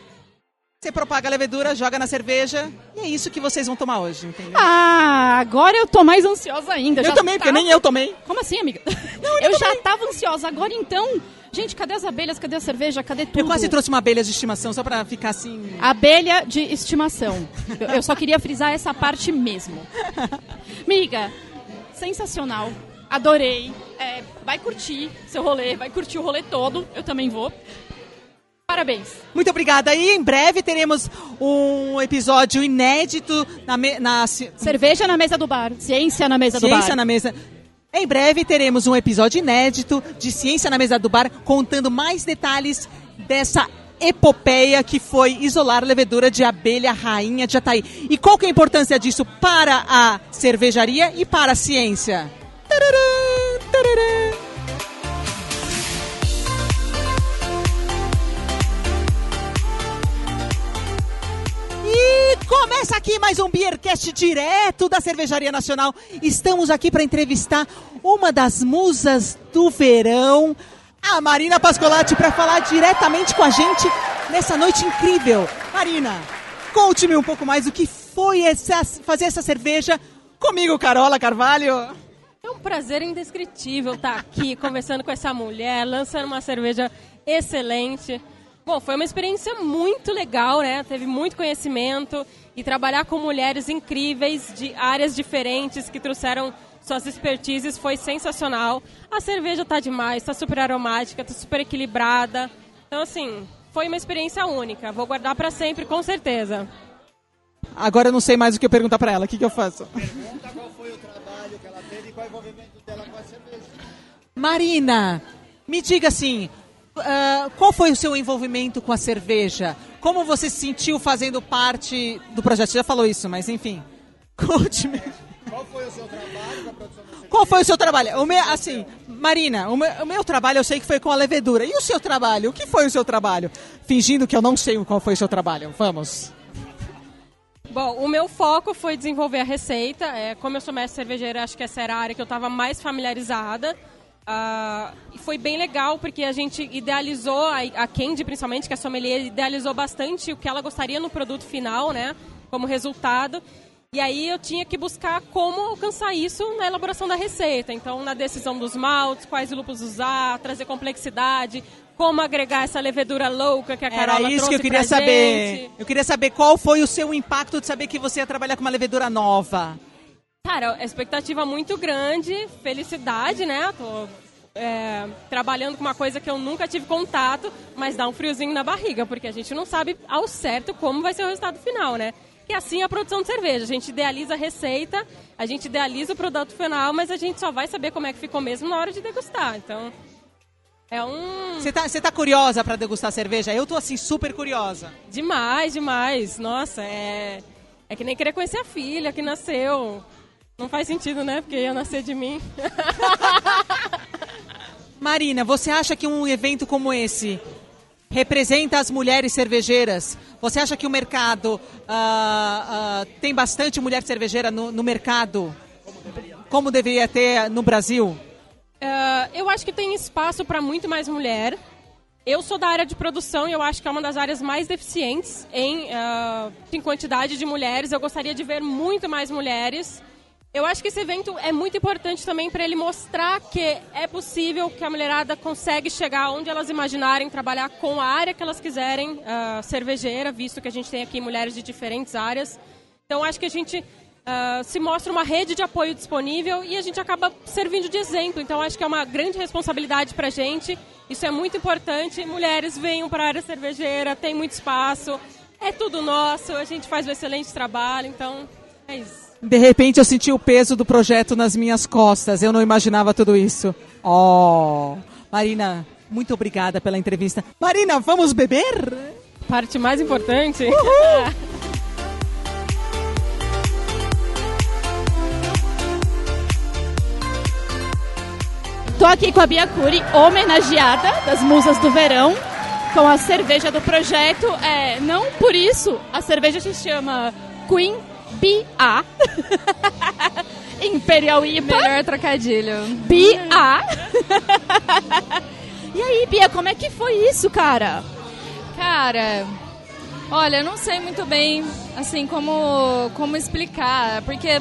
Você propaga a levedura, joga na cerveja e é isso que vocês vão tomar hoje, entendeu? Ah, agora eu tô mais ansiosa ainda. eu Já também, porque tava- nem eu tomei. Como assim, amiga? eu já tava ansiosa. Agora então, gente, cadê as abelhas? Cadê a cerveja? Cadê tudo? Eu quase trouxe uma abelha de estimação só para ficar assim. Abelha de estimação. Eu, eu só queria frisar essa parte mesmo. Miga, sensacional. Adorei. É, vai curtir seu rolê, vai curtir o rolê todo. Eu também vou. Parabéns. Muito obrigada. E em breve teremos um episódio inédito na, me, na cerveja na mesa do bar, ciência na mesa ciência do bar. Ciência na mesa. Em breve teremos um episódio inédito de Ciência na Mesa do Bar, contando mais detalhes dessa epopeia que foi isolar levedura de abelha rainha de Jataí. E qual que é a importância disso para a cervejaria e para a ciência? E começa aqui mais um Beercast direto da Cervejaria Nacional. Estamos aqui para entrevistar uma das musas do verão, a Marina Pascolati, para falar diretamente com a gente nessa noite incrível. Marina, conte-me um pouco mais o que foi essa, fazer essa cerveja comigo, Carola Carvalho. É um prazer indescritível estar aqui conversando com essa mulher, lançando uma cerveja excelente. Bom, foi uma experiência muito legal, né? Teve muito conhecimento e trabalhar com mulheres incríveis de áreas diferentes que trouxeram suas expertises foi sensacional. A cerveja tá demais, tá super aromática, tá super equilibrada. Então, assim, foi uma experiência única. Vou guardar para sempre, com certeza. Agora eu não sei mais o que eu perguntar para ela. O que, que eu faço? Pergunta qual foi o trabalho que ela teve e qual é o envolvimento dela com a cerveja. Marina, me diga assim, uh, qual foi o seu envolvimento com a cerveja? Como você se sentiu fazendo parte do projeto? Você já falou isso, mas enfim. Conte-me. Qual foi o seu trabalho com a produção? Qual foi o seu trabalho? O meu, assim, Marina, o meu, o meu, trabalho eu sei que foi com a levedura. E o seu trabalho? O que foi o seu trabalho? Fingindo que eu não sei qual foi o seu trabalho. Vamos. Bom, o meu foco foi desenvolver a receita. É, como eu sou mestre cervejeira, acho que essa era a área que eu estava mais familiarizada. Uh, e foi bem legal porque a gente idealizou, a, a Candy principalmente, que é a sommelier, idealizou bastante o que ela gostaria no produto final, né? Como resultado. E aí eu tinha que buscar como alcançar isso na elaboração da receita. Então, na decisão dos maltes, quais lúpulos usar, trazer complexidade, como agregar essa levedura louca que a Carola Era isso que eu queria saber. gente. Eu queria saber qual foi o seu impacto de saber que você ia trabalhar com uma levedura nova. Cara, expectativa muito grande, felicidade, né? Tô é, trabalhando com uma coisa que eu nunca tive contato, mas dá um friozinho na barriga, porque a gente não sabe ao certo como vai ser o resultado final, né? E assim é a produção de cerveja. A gente idealiza a receita, a gente idealiza o produto final, mas a gente só vai saber como é que ficou mesmo na hora de degustar. Então, é um. Você tá, você tá curiosa para degustar cerveja? Eu tô assim super curiosa. Demais, demais. Nossa, é. É que nem querer conhecer a filha que nasceu. Não faz sentido, né? Porque ia nascer de mim. Marina, você acha que um evento como esse representa as mulheres cervejeiras? Você acha que o mercado uh, uh, tem bastante mulher cervejeira no, no mercado? Como deveria ter no Brasil? Uh, eu acho que tem espaço para muito mais mulher. Eu sou da área de produção e eu acho que é uma das áreas mais deficientes em, em quantidade de mulheres. Eu gostaria de ver muito mais mulheres. Eu acho que esse evento é muito importante também para ele mostrar que é possível que a mulherada consegue chegar onde elas imaginarem, trabalhar com a área que elas quiserem, uh, cervejeira, visto que a gente tem aqui mulheres de diferentes áreas. Então acho que a gente uh, se mostra uma rede de apoio disponível e a gente acaba servindo de exemplo. Então acho que é uma grande responsabilidade para a gente. Isso é muito importante. Mulheres venham para a área cervejeira, tem muito espaço, é tudo nosso, a gente faz um excelente trabalho. Então é isso. De repente eu senti o peso do projeto nas minhas costas. Eu não imaginava tudo isso. Oh, Marina, muito obrigada pela entrevista. Marina, vamos beber? Parte mais importante. Tô aqui com a Bia Cury, homenageada das Musas do Verão, com a cerveja do projeto. É, não por isso a cerveja se chama Queen BA. Imperial IPA. Melhor trocadilho. BA. e aí, Bia, como é que foi isso, cara? Cara, olha, eu não sei muito bem, assim, como, como explicar, porque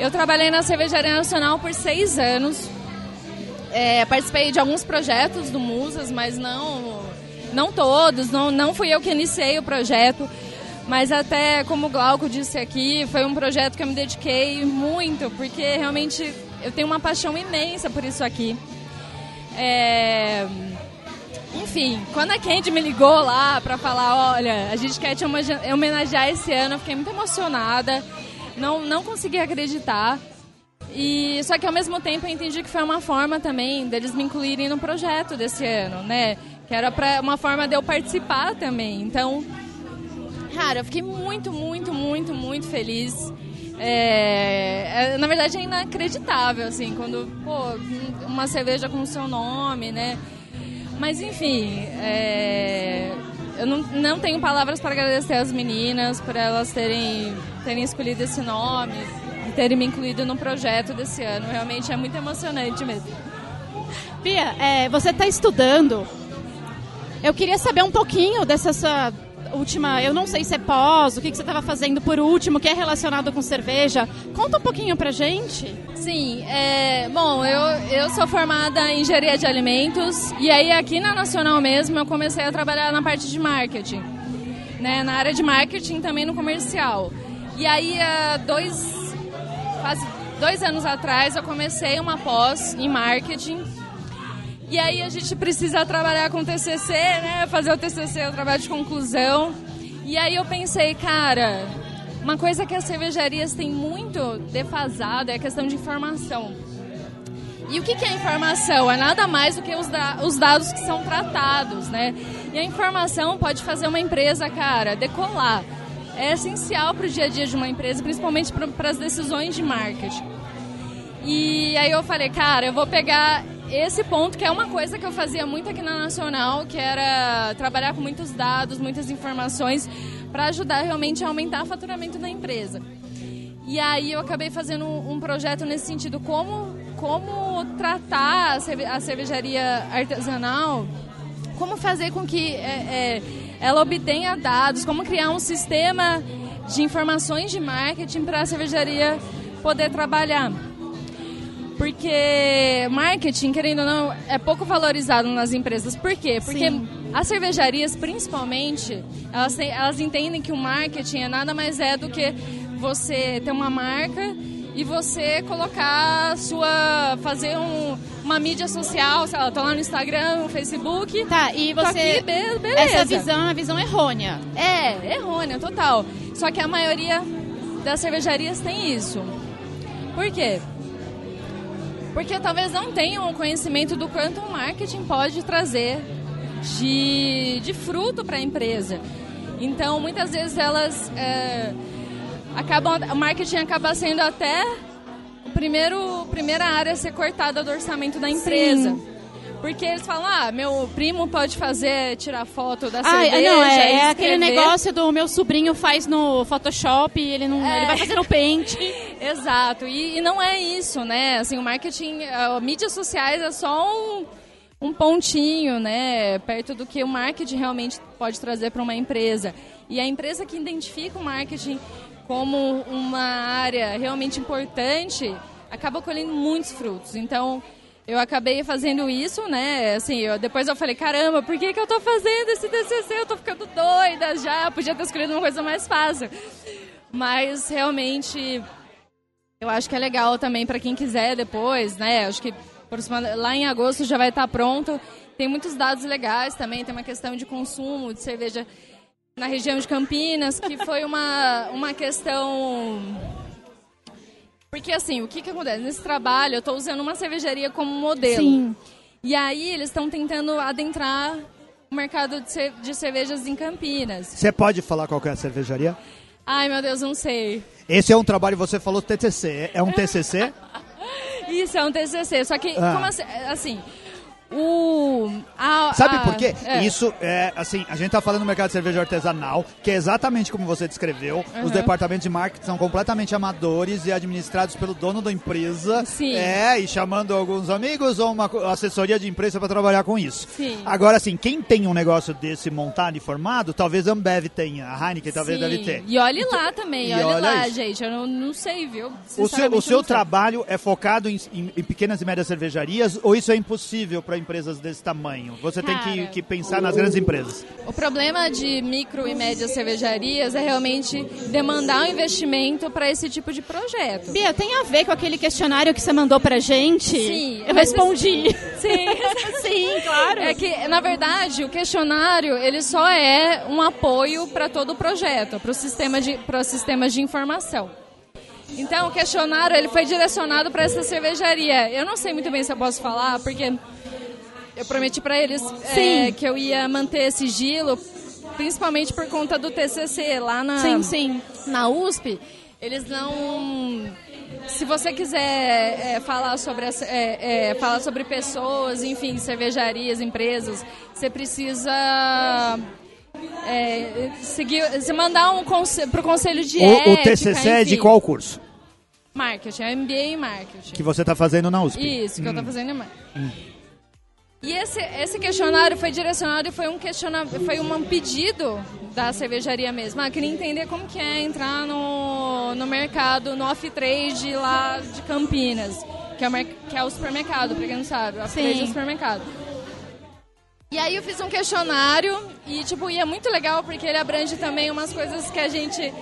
eu trabalhei na Cervejaria Nacional por seis anos. É, participei de alguns projetos do Musas, mas não, não todos, não, não fui eu que iniciei o projeto. Mas até como o Glauco disse aqui, foi um projeto que eu me dediquei muito, porque realmente eu tenho uma paixão imensa por isso aqui. É... enfim, quando a Candy me ligou lá pra falar, olha, a gente quer te homenagear esse ano, eu fiquei muito emocionada. Não, não consegui acreditar. E só que ao mesmo tempo eu entendi que foi uma forma também deles me incluírem no projeto desse ano, né? Que era pra, uma forma de eu participar também. Então, cara, eu fiquei muito, muito, muito, muito feliz. É, é, na verdade é inacreditável, assim, quando, pô, uma cerveja com o seu nome, né? Mas enfim, é, eu não, não tenho palavras para agradecer as meninas por elas terem, terem escolhido esse nome e terem me incluído no projeto desse ano. Realmente é muito emocionante mesmo. Pia, é, você está estudando. Eu queria saber um pouquinho dessa sua última, eu não sei se é pós, o que, que você estava fazendo por último, que é relacionado com cerveja. Conta um pouquinho pra gente. Sim, é, bom, eu, eu sou formada em engenharia de alimentos e aí aqui na Nacional mesmo eu comecei a trabalhar na parte de marketing, né, na área de marketing também no comercial. E aí, há dois, quase dois anos atrás, eu comecei uma pós em marketing e aí a gente precisa trabalhar com TCC, né? Fazer o TCC, o trabalho de conclusão. E aí eu pensei, cara, uma coisa que as cervejarias têm muito defasado é a questão de informação. E o que, é informação? É nada mais do que os, da os dados que são tratados, né? E a informação pode fazer uma empresa, cara, decolar. É essencial para o dia a dia de uma empresa, principalmente para as decisões de marketing. E aí eu falei, cara, eu vou pegar esse ponto, que é uma coisa que eu fazia muito aqui na Nacional, que era trabalhar com muitos dados, muitas informações, para ajudar realmente a aumentar o faturamento da empresa. E aí eu acabei fazendo um projeto nesse sentido, como, como tratar a cervejaria artesanal, como fazer com que é, é, ela obtenha dados, como criar um sistema de informações de marketing para a cervejaria poder trabalhar. Porque marketing, querendo ou não, é pouco valorizado nas empresas. Por quê? Porque Sim. as cervejarias, principalmente, elas, têm, elas entendem que o marketing é nada mais é do que você ter uma marca e você colocar sua. fazer um, uma mídia social, sei lá, tô lá no Instagram, no Facebook. Tá, e você. Aqui, beleza. Essa visão é uma visão errônea. É, errônea, total. Só que a maioria das cervejarias tem isso. Por quê? Porque talvez não tenham o conhecimento do quanto o marketing pode trazer de, de fruto para a empresa. Então, muitas vezes elas é, acabam, o marketing acaba sendo até a primeiro, primeira área a ser cortada do orçamento da empresa. Sim. Porque eles falam, ah, meu primo pode fazer, tirar foto da ah, cerveja. Não, é, é aquele negócio do meu sobrinho faz no Photoshop, ele não é. ele vai fazer no Paint. Exato. E, e, não é isso, né? Assim, o marketing, a, mídias sociais é só um, um pontinho, né? Perto do que o marketing realmente pode trazer para uma empresa. E a empresa que identifica o marketing como uma área realmente importante acaba colhendo muitos frutos. Então, eu acabei fazendo isso, né? Assim, eu, depois eu falei, caramba, por que, que eu tô fazendo esse TCC? Eu tô ficando doida já, podia ter escolhido uma coisa mais fácil. Mas realmente, eu acho que é legal também para quem quiser depois, né? Acho que lá em agosto já vai estar pronto. Tem muitos dados legais também, tem uma questão de consumo de cerveja na região de Campinas, que foi uma, uma questão porque assim, o que, que acontece? Nesse trabalho, eu estou usando uma cervejaria como modelo. Sim. E aí eles estão tentando adentrar o mercado de, ce de, cervejas em Campinas. Você pode falar qual é a cervejaria? Ai, meu Deus, não sei. Esse é um trabalho, você falou TCC. É um TCC? Isso, é um TCC. Só que, ah. como assim, assim o. A, Sabe a, por quê? É. Isso é assim, a gente tá falando do mercado de cerveja artesanal, que é exatamente como você descreveu. Uhum. Os departamentos de marketing são completamente amadores e administrados pelo dono da empresa. Sim. É, e chamando alguns amigos ou uma assessoria de imprensa para trabalhar com isso. Sim. Agora, assim, quem tem um negócio desse montado e formado, talvez a Ambev tenha, a Heineken talvez Sim. deve ter. E olhe lá também, olhe olha lá, isso. gente. Eu não, não sei, viu? O seu, o seu trabalho é focado em, em, em pequenas e médias cervejarias ou isso é impossível para empresas desse tamanho? Você Cara, tem que, que pensar nas grandes empresas. O problema de micro e médias cervejarias é realmente demandar um investimento para esse tipo de projeto. Bia, tem a ver com aquele questionário que você mandou pra gente? Sim. Eu respondi. Sim. Sim. claro. É que, na verdade, o questionário ele só é um apoio para todo o projeto, para o sistema de, para sistemas de informação. Então, o questionário ele foi direcionado para essa cervejaria. Eu não sei muito bem se eu posso falar, porque eu prometi para eles é, que eu ia manter sigilo, principalmente por conta do TCC lá na, Sim, sim. na USP. Eles não. Se você quiser é, falar, sobre essa- é, é, falar sobre pessoas, enfim, cervejarias, empresas, você precisa é, seguir, você mandar um conse pro conselho de O, o ética, TCC é de qual curso? Marketing, é MBA em marketing. Que você está fazendo na USP. Isso, que eu tô fazendo em marketing. E esse, esse questionário foi direcionado e foi um questionamento, foi um pedido da cervejaria mesmo. Ah, queria entender como que é entrar no, no mercado, no off-trade lá de Campinas, que é o, que é o supermercado, pra quem não sabe. O off-trade é o supermercado. E aí eu fiz um questionário e, tipo, e é muito legal porque ele abrange também umas coisas que a gente...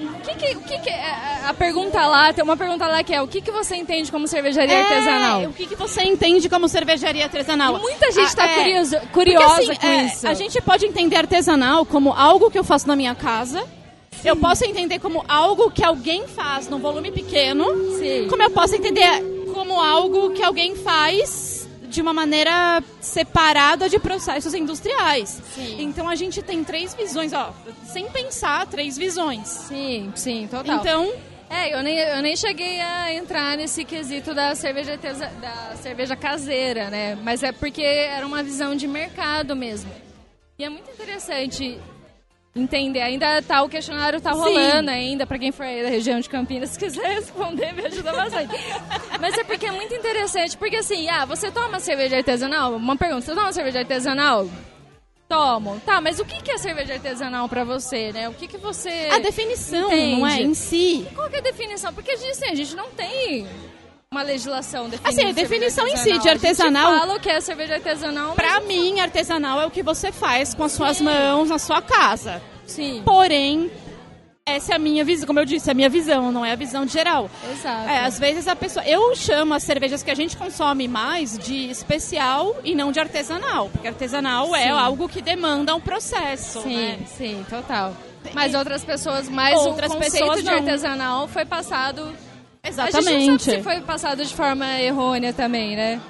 O que que, que que é- a pergunta lá, tem uma pergunta lá que é o que que você entende como cervejaria É, artesanal? o que, que você entende como cervejaria artesanal? Muita gente tá Ah, é. Porque, curiosa assim, com é, isso. A gente pode entender artesanal como algo que eu faço na minha casa. Eu posso entender como algo que alguém faz num volume pequeno. Sim. Como eu posso entender como algo que alguém faz de uma maneira separada de processos industriais. Sim. Então a gente tem três visões, ó, sem pensar, três visões. Sim, sim, total. Então, É, eu nem, eu nem cheguei a entrar nesse quesito da cerveja, artesa- da cerveja caseira, né? Mas é porque era uma visão de mercado mesmo. E é muito interessante entender. Ainda tá, o questionário tá Sim. rolando ainda, pra quem for da região de Campinas, se quiser responder, me ajuda bastante. Mas é porque é muito interessante, porque assim, ah, você toma cerveja artesanal? Uma pergunta, você toma cerveja artesanal? Tomo. Tá, mas o que é cerveja artesanal pra você, né? O que que você... a definição, entende? não é? Em si. Qual que é a definição? Porque a gente, assim, a gente não tem uma legislação definindo Assim, a definição em si de artesanal- A gente fala o que é cerveja artesanal, Pra mim, artesanal é o que você faz com as suas mãos na sua casa. Sim, Porém, essa é a minha visão, como eu disse, é a minha visão, não é a visão geral. exato. É, às vezes a pessoa. Eu chamo as cervejas que a gente consome mais de especial e não de artesanal. Porque artesanal é Sim. algo que demanda um processo. Sim, né? sim, total. Mas outras pessoas, mais Outras o conceito pessoas de não. artesanal foi passado... A gente não Exatamente. sabe se foi passado de forma errônea também, né?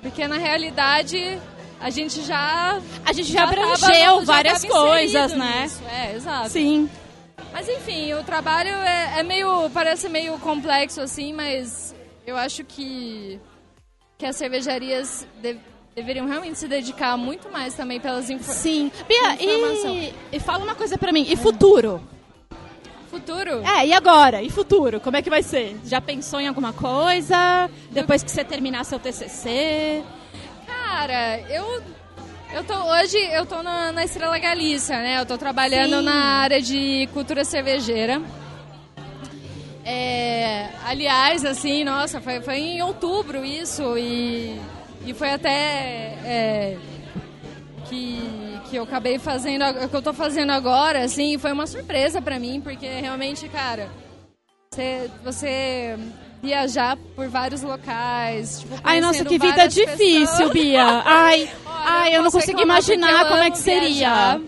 Porque na realidade a gente já... A gente já, tava- abrangeu já várias tava coisas, né? nisso. É, exato. Sim. Mas enfim, o trabalho é, é meio. parece meio complexo assim, mas eu acho que, que as cervejarias de- deveriam realmente se dedicar muito mais também pelas informações. Sim. Bia, e, e fala uma coisa pra mim. E futuro? Futuro? É, e agora? E futuro? Como é que vai ser? Já pensou em alguma coisa? Depois que você terminar seu TCC? Cara, eu. Eu tô, hoje eu tô na, na Estrela Galícia, né? Eu tô trabalhando Sim. na área de cultura cervejeira. É, aliás, assim, nossa, foi, foi em outubro isso e, e foi até é, que, que eu acabei fazendo, que eu tô fazendo agora, assim, foi uma surpresa pra mim, porque realmente, cara, você, você viajar por vários locais, tipo, Ai, nossa, que vida difícil, pessoas. Bia. Ai, Olha, ai, eu não consigo imaginar como é que seria. viajar.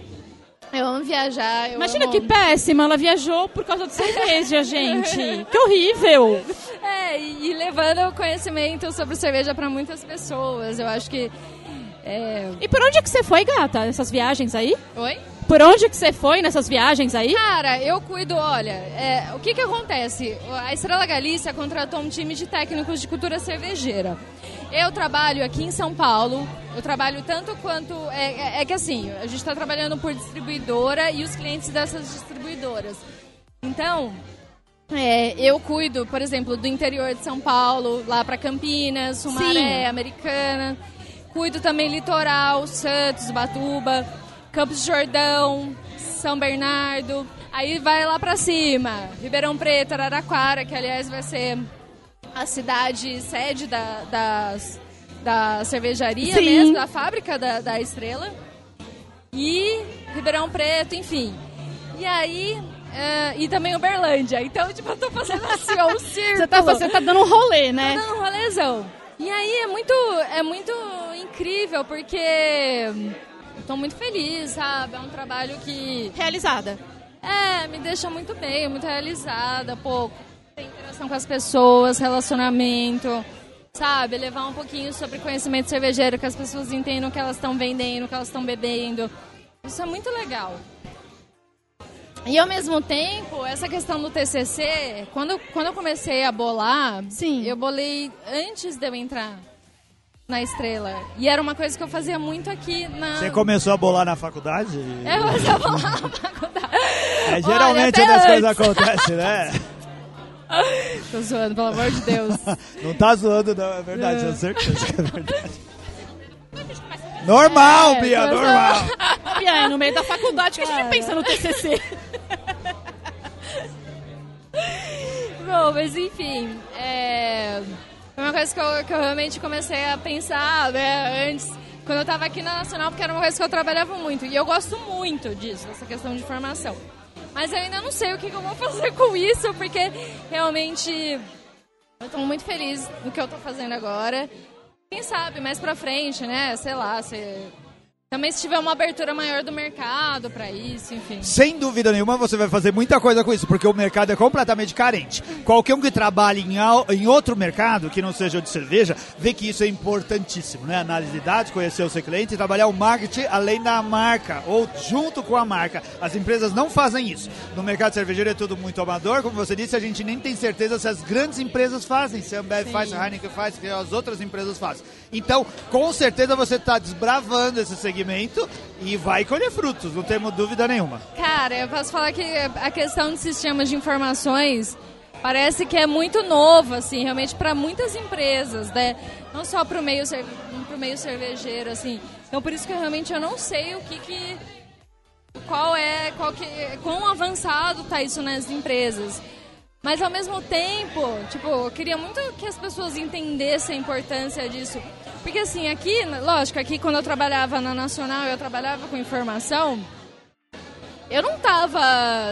Eu amo viajar. Eu Imagina amo- que péssima, ela viajou por causa de cerveja, gente. Que horrível. É, e, levando o conhecimento sobre cerveja pra muitas pessoas. Eu acho que. É... E por onde é que você foi, gata, nessas viagens aí? Oi? Por onde que você foi nessas viagens aí? Cara, eu cuido, olha, é, o que que acontece? A Estrela Galícia contratou um time de técnicos de cultura cervejeira. Eu trabalho aqui em São Paulo, eu trabalho tanto quanto... É, é- é que assim, a gente está trabalhando por distribuidora e os clientes dessas distribuidoras. Então, é, eu cuido, por exemplo, do interior de São Paulo, lá para Campinas, Sumaré, Americana. Cuido também litoral, Santos, Batuba, Campos de Jordão, São Bernardo. Aí vai lá pra cima, Ribeirão Preto, Araraquara, que aliás vai ser a cidade sede da, das- da cervejaria Sim. mesmo, da fábrica da, da Estrela. E Ribeirão Preto, enfim. E aí. é, e também Uberlândia. Então, tipo, eu tô fazendo assim, ó, um círculo. Você tá, você tá dando um rolê, Tô né? dando um rolezão. E aí é muito, é muito incrível, porque estou muito feliz, sabe? É um trabalho que. Realizada. É, me deixa muito bem, muito realizada, pô. Tem interação com as pessoas, relacionamento, sabe? Levar um pouquinho sobre conhecimento cervejeiro, que as pessoas entendam o que elas estão vendendo, o que elas estão bebendo. Isso é muito legal. E ao mesmo tempo, essa questão do TCC, quando, quando eu comecei a bolar, Sim. eu bolei antes de eu entrar na Estrela. E era uma coisa que eu fazia muito aqui na... Você começou a bolar na faculdade? Eu comecei a bolar na faculdade. É, geralmente Olha, onde as até coisas acontecem, né? Tô zoando, pelo amor de Deus. Não tá zoando, não, é verdade, tenho certeza que é verdade. Normal, É, Bia, normal. E aí, no meio da faculdade que a gente pensa no TCC. Bom, mas enfim, é... uma coisa que eu, que eu realmente comecei a pensar, né, antes, quando eu tava aqui na Nacional, porque era uma coisa que eu trabalhava muito. E eu gosto muito disso, essa questão de formação. Mas eu ainda não sei o que, que eu vou fazer com isso, porque realmente eu tô muito feliz no que eu tô fazendo agora. Quem sabe, mais pra frente, né, sei lá, se... Também se tiver uma abertura maior do mercado pra isso, enfim. Sem dúvida nenhuma, você vai fazer muita coisa com isso, porque o mercado é completamente carente. Qualquer um que trabalhe em, em outro mercado, que não seja o de cerveja, vê que isso é importantíssimo, né? Análise de dados, conhecer o seu cliente e trabalhar o marketing além da marca, ou junto com a marca. As empresas não fazem isso. No mercado cervejeiro é tudo muito amador, como você disse, a gente nem tem certeza se as grandes empresas fazem, se a Ambev faz, se a Heineken faz, se as outras empresas fazem. Então, com certeza você está desbravando esse segmento e vai colher frutos, não temos dúvida nenhuma. Cara, eu posso falar que a questão de sistemas de informações parece que é muito novo, assim, realmente para muitas empresas, né? Não só para o meio, pro meio cervejeiro, assim. Então, por isso que eu realmente eu não sei o que que... Qual é, qual que, quão avançado tá isso nas empresas. Mas ao mesmo tempo, tipo, eu queria muito que as pessoas entendessem a importância disso. Porque assim, aqui, lógico, aqui quando eu trabalhava na Nacional, eu trabalhava com informação, eu não tava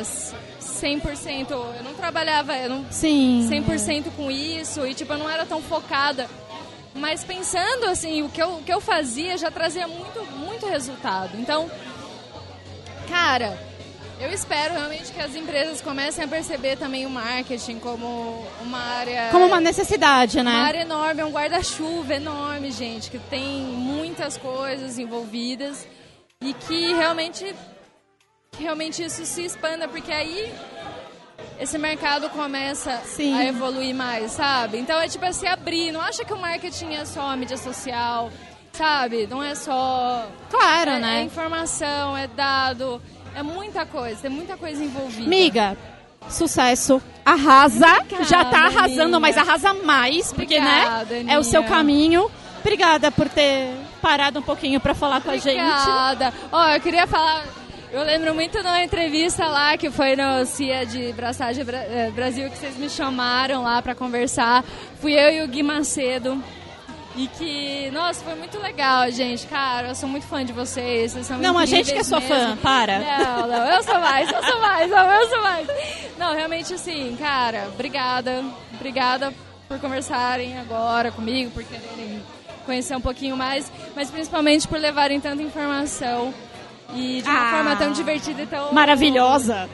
100%, eu não trabalhava, eu não Sim. 100% com isso e tipo, eu não era tão focada. Mas pensando assim, o que eu, o que eu fazia já trazia muito, muito resultado. Então, cara, eu espero realmente que as empresas comecem a perceber também o marketing como uma área. Como uma necessidade, né? Uma área enorme, é um guarda-chuva enorme, gente, que tem muitas coisas envolvidas e que realmente, que realmente isso se expanda, porque aí esse mercado começa Sim. a evoluir mais, sabe? Então é tipo assim, abrir. Não acha que o marketing é só a mídia social, sabe? Não é só. Claro, é, né? É informação, é dado, é muita coisa, tem muita coisa envolvida. Miga, sucesso. Arrasa. Obrigada, Já tá arrasando, Aninha. mas arrasa mais, porque, Obrigada, né? É o seu Aninha. caminho. Obrigada por ter parado um pouquinho pra falar com a gente. Obrigada. Ó, eu queria falar. Eu lembro muito de uma entrevista lá que foi no CIA de Braçagem Bra- eh, Brasil que vocês me chamaram lá pra conversar. Fui eu e o Gui Macedo. E que, nossa, foi muito legal, gente. Cara, eu sou muito fã de vocês. Vocês são Não, a gente que é sua fã, mesmo. para. Não, não, eu sou mais, eu sou mais, não, eu sou mais. Não, realmente assim, cara, obrigada. Obrigada por conversarem agora comigo, por quererem conhecer um pouquinho mais, mas principalmente por levarem tanta informação e de uma Ah. forma tão divertida e tão, Maravilhosa.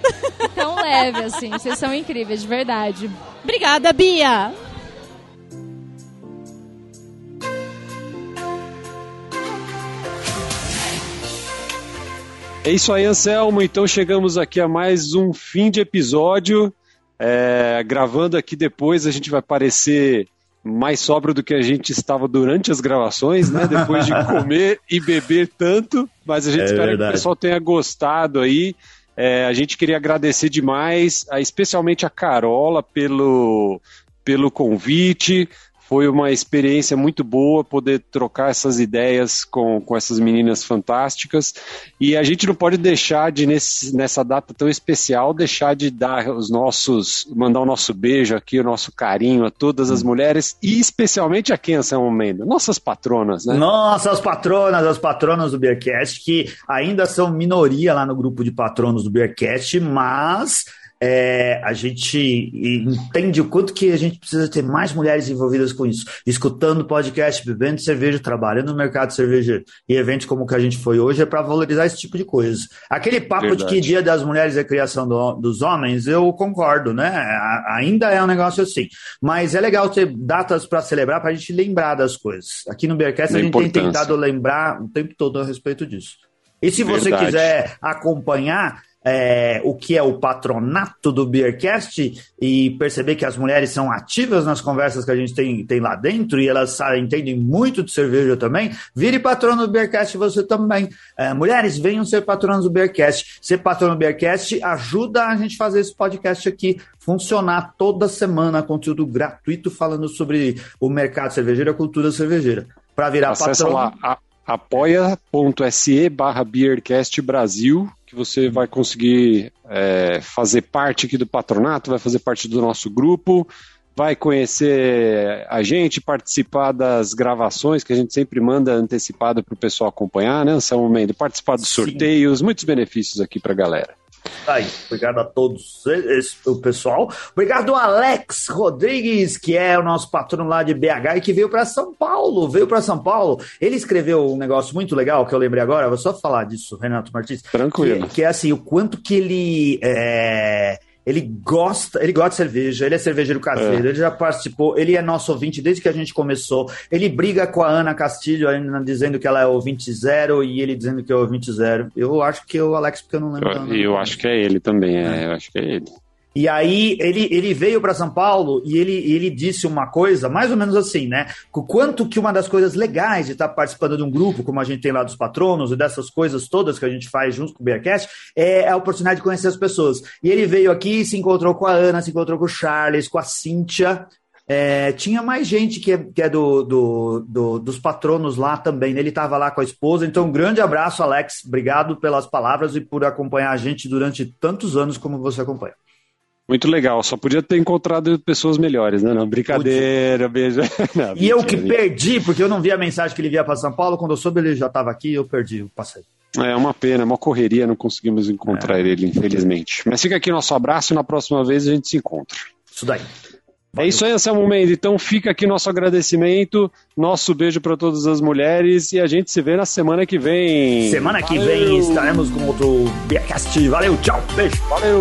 tão leve, assim. Vocês são incríveis, de verdade. Obrigada, Bia. É isso aí, Anselmo. Então chegamos aqui a mais um fim de episódio. É, gravando aqui depois, a gente vai parecer mais sóbrio do que a gente estava durante as gravações, né? Depois de comer e beber tanto. Mas a gente É espera que verdade. o pessoal tenha gostado aí. É, a gente queria agradecer demais, especialmente a Carola pelo, pelo convite. Foi uma experiência muito boa poder trocar essas ideias com, com essas meninas fantásticas. E a gente não pode deixar de, nesse, nessa data tão especial, deixar de dar os nossos, mandar o nosso beijo aqui, o nosso carinho a todas as mulheres e especialmente a quem, Anselmo Mendes? Nossas patronas, né? Nossa, as patronas, as patronas do Beercast, que ainda são minoria lá no grupo de patronos do Beercast, mas é, a gente entende o quanto que a gente precisa ter mais mulheres envolvidas com isso, escutando podcast, bebendo cerveja, trabalhando no mercado de cerveja e eventos como o que a gente foi hoje é para valorizar esse tipo de coisa. Aquele papo Verdade. de que Dia das Mulheres é criação do, dos homens, eu concordo, né? A, ainda é um negócio assim, mas é legal ter datas para celebrar para a gente lembrar das coisas. Aqui no Bearcast a gente tem tentado lembrar o tempo todo a respeito disso. E se você Verdade. quiser acompanhar é, o que é o patronato do Beercast e perceber que as mulheres são ativas nas conversas que a gente tem, tem lá dentro e elas entendem muito de cerveja também, vire patrono do Beercast você também. É, mulheres, venham ser patronos do Beercast. Ser patrono do Beercast ajuda a gente fazer esse podcast aqui funcionar toda semana, conteúdo gratuito falando sobre o mercado cervejeiro e a cultura cervejeira. Para virar Acessa patrono... lá, apoia.se barra Beercast Brasil que você vai conseguir é, fazer parte aqui do patronato, vai fazer parte do nosso grupo, vai conhecer a gente, participar das gravações que a gente sempre manda antecipada para o pessoal acompanhar, né, Anselmo Mendes? Participar dos sorteios, Sim. muitos benefícios aqui para a galera. Tá aí, obrigado a todos esse, o pessoal. Obrigado Alex Rodrigues, que é o nosso patrono lá de BH e que veio para São Paulo. Veio para São Paulo. Ele escreveu um negócio muito legal que eu lembrei agora. Vou só falar disso, Renato Martins. Tranquilo. Que, que é assim, o quanto que ele. É ele gosta, ele gosta de cerveja, ele é cervejeiro caseiro, é. ele já participou, ele é nosso ouvinte desde que a gente começou. Ele briga com a Ana Castilho, ainda dizendo que ela é ouvinte zero e ele dizendo que é ouvinte zero. Eu acho que é o Alex, porque eu não lembro. Eu, eu acho que é ele também, é, eu acho que é ele. E aí ele, ele veio para São Paulo e ele, ele disse uma coisa, mais ou menos assim, né? O quanto que uma das coisas legais de estar tá participando de um grupo, como a gente tem lá dos patronos e dessas coisas todas que a gente faz junto com o Bearcast, é a oportunidade de conhecer as pessoas. E ele veio aqui, se encontrou com a Ana, se encontrou com o Charles, com a Cíntia. É, tinha mais gente que é, que é do, do, do, dos patronos lá também. Né? Ele estava lá com a esposa. Então, um grande abraço, Alex. Obrigado pelas palavras e por acompanhar a gente durante tantos anos como você acompanha. Muito legal, só podia ter encontrado pessoas melhores, né? Não, brincadeira, beijo. Não, e eu que perdi, porque eu não vi a mensagem que ele via para São Paulo, quando eu soube ele já estava aqui, eu perdi, eu passei. É uma pena, uma correria, não conseguimos encontrar é. ele, infelizmente. Mas fica aqui nosso abraço e na próxima vez a gente se encontra. Isso daí. Valeu. É isso aí, Anselmo Mendes. Então fica aqui nosso agradecimento, nosso beijo para todas as mulheres e a gente se vê na semana que vem. Semana que Valeu. vem estaremos com outro Beercast. Valeu, tchau, beijo. Valeu.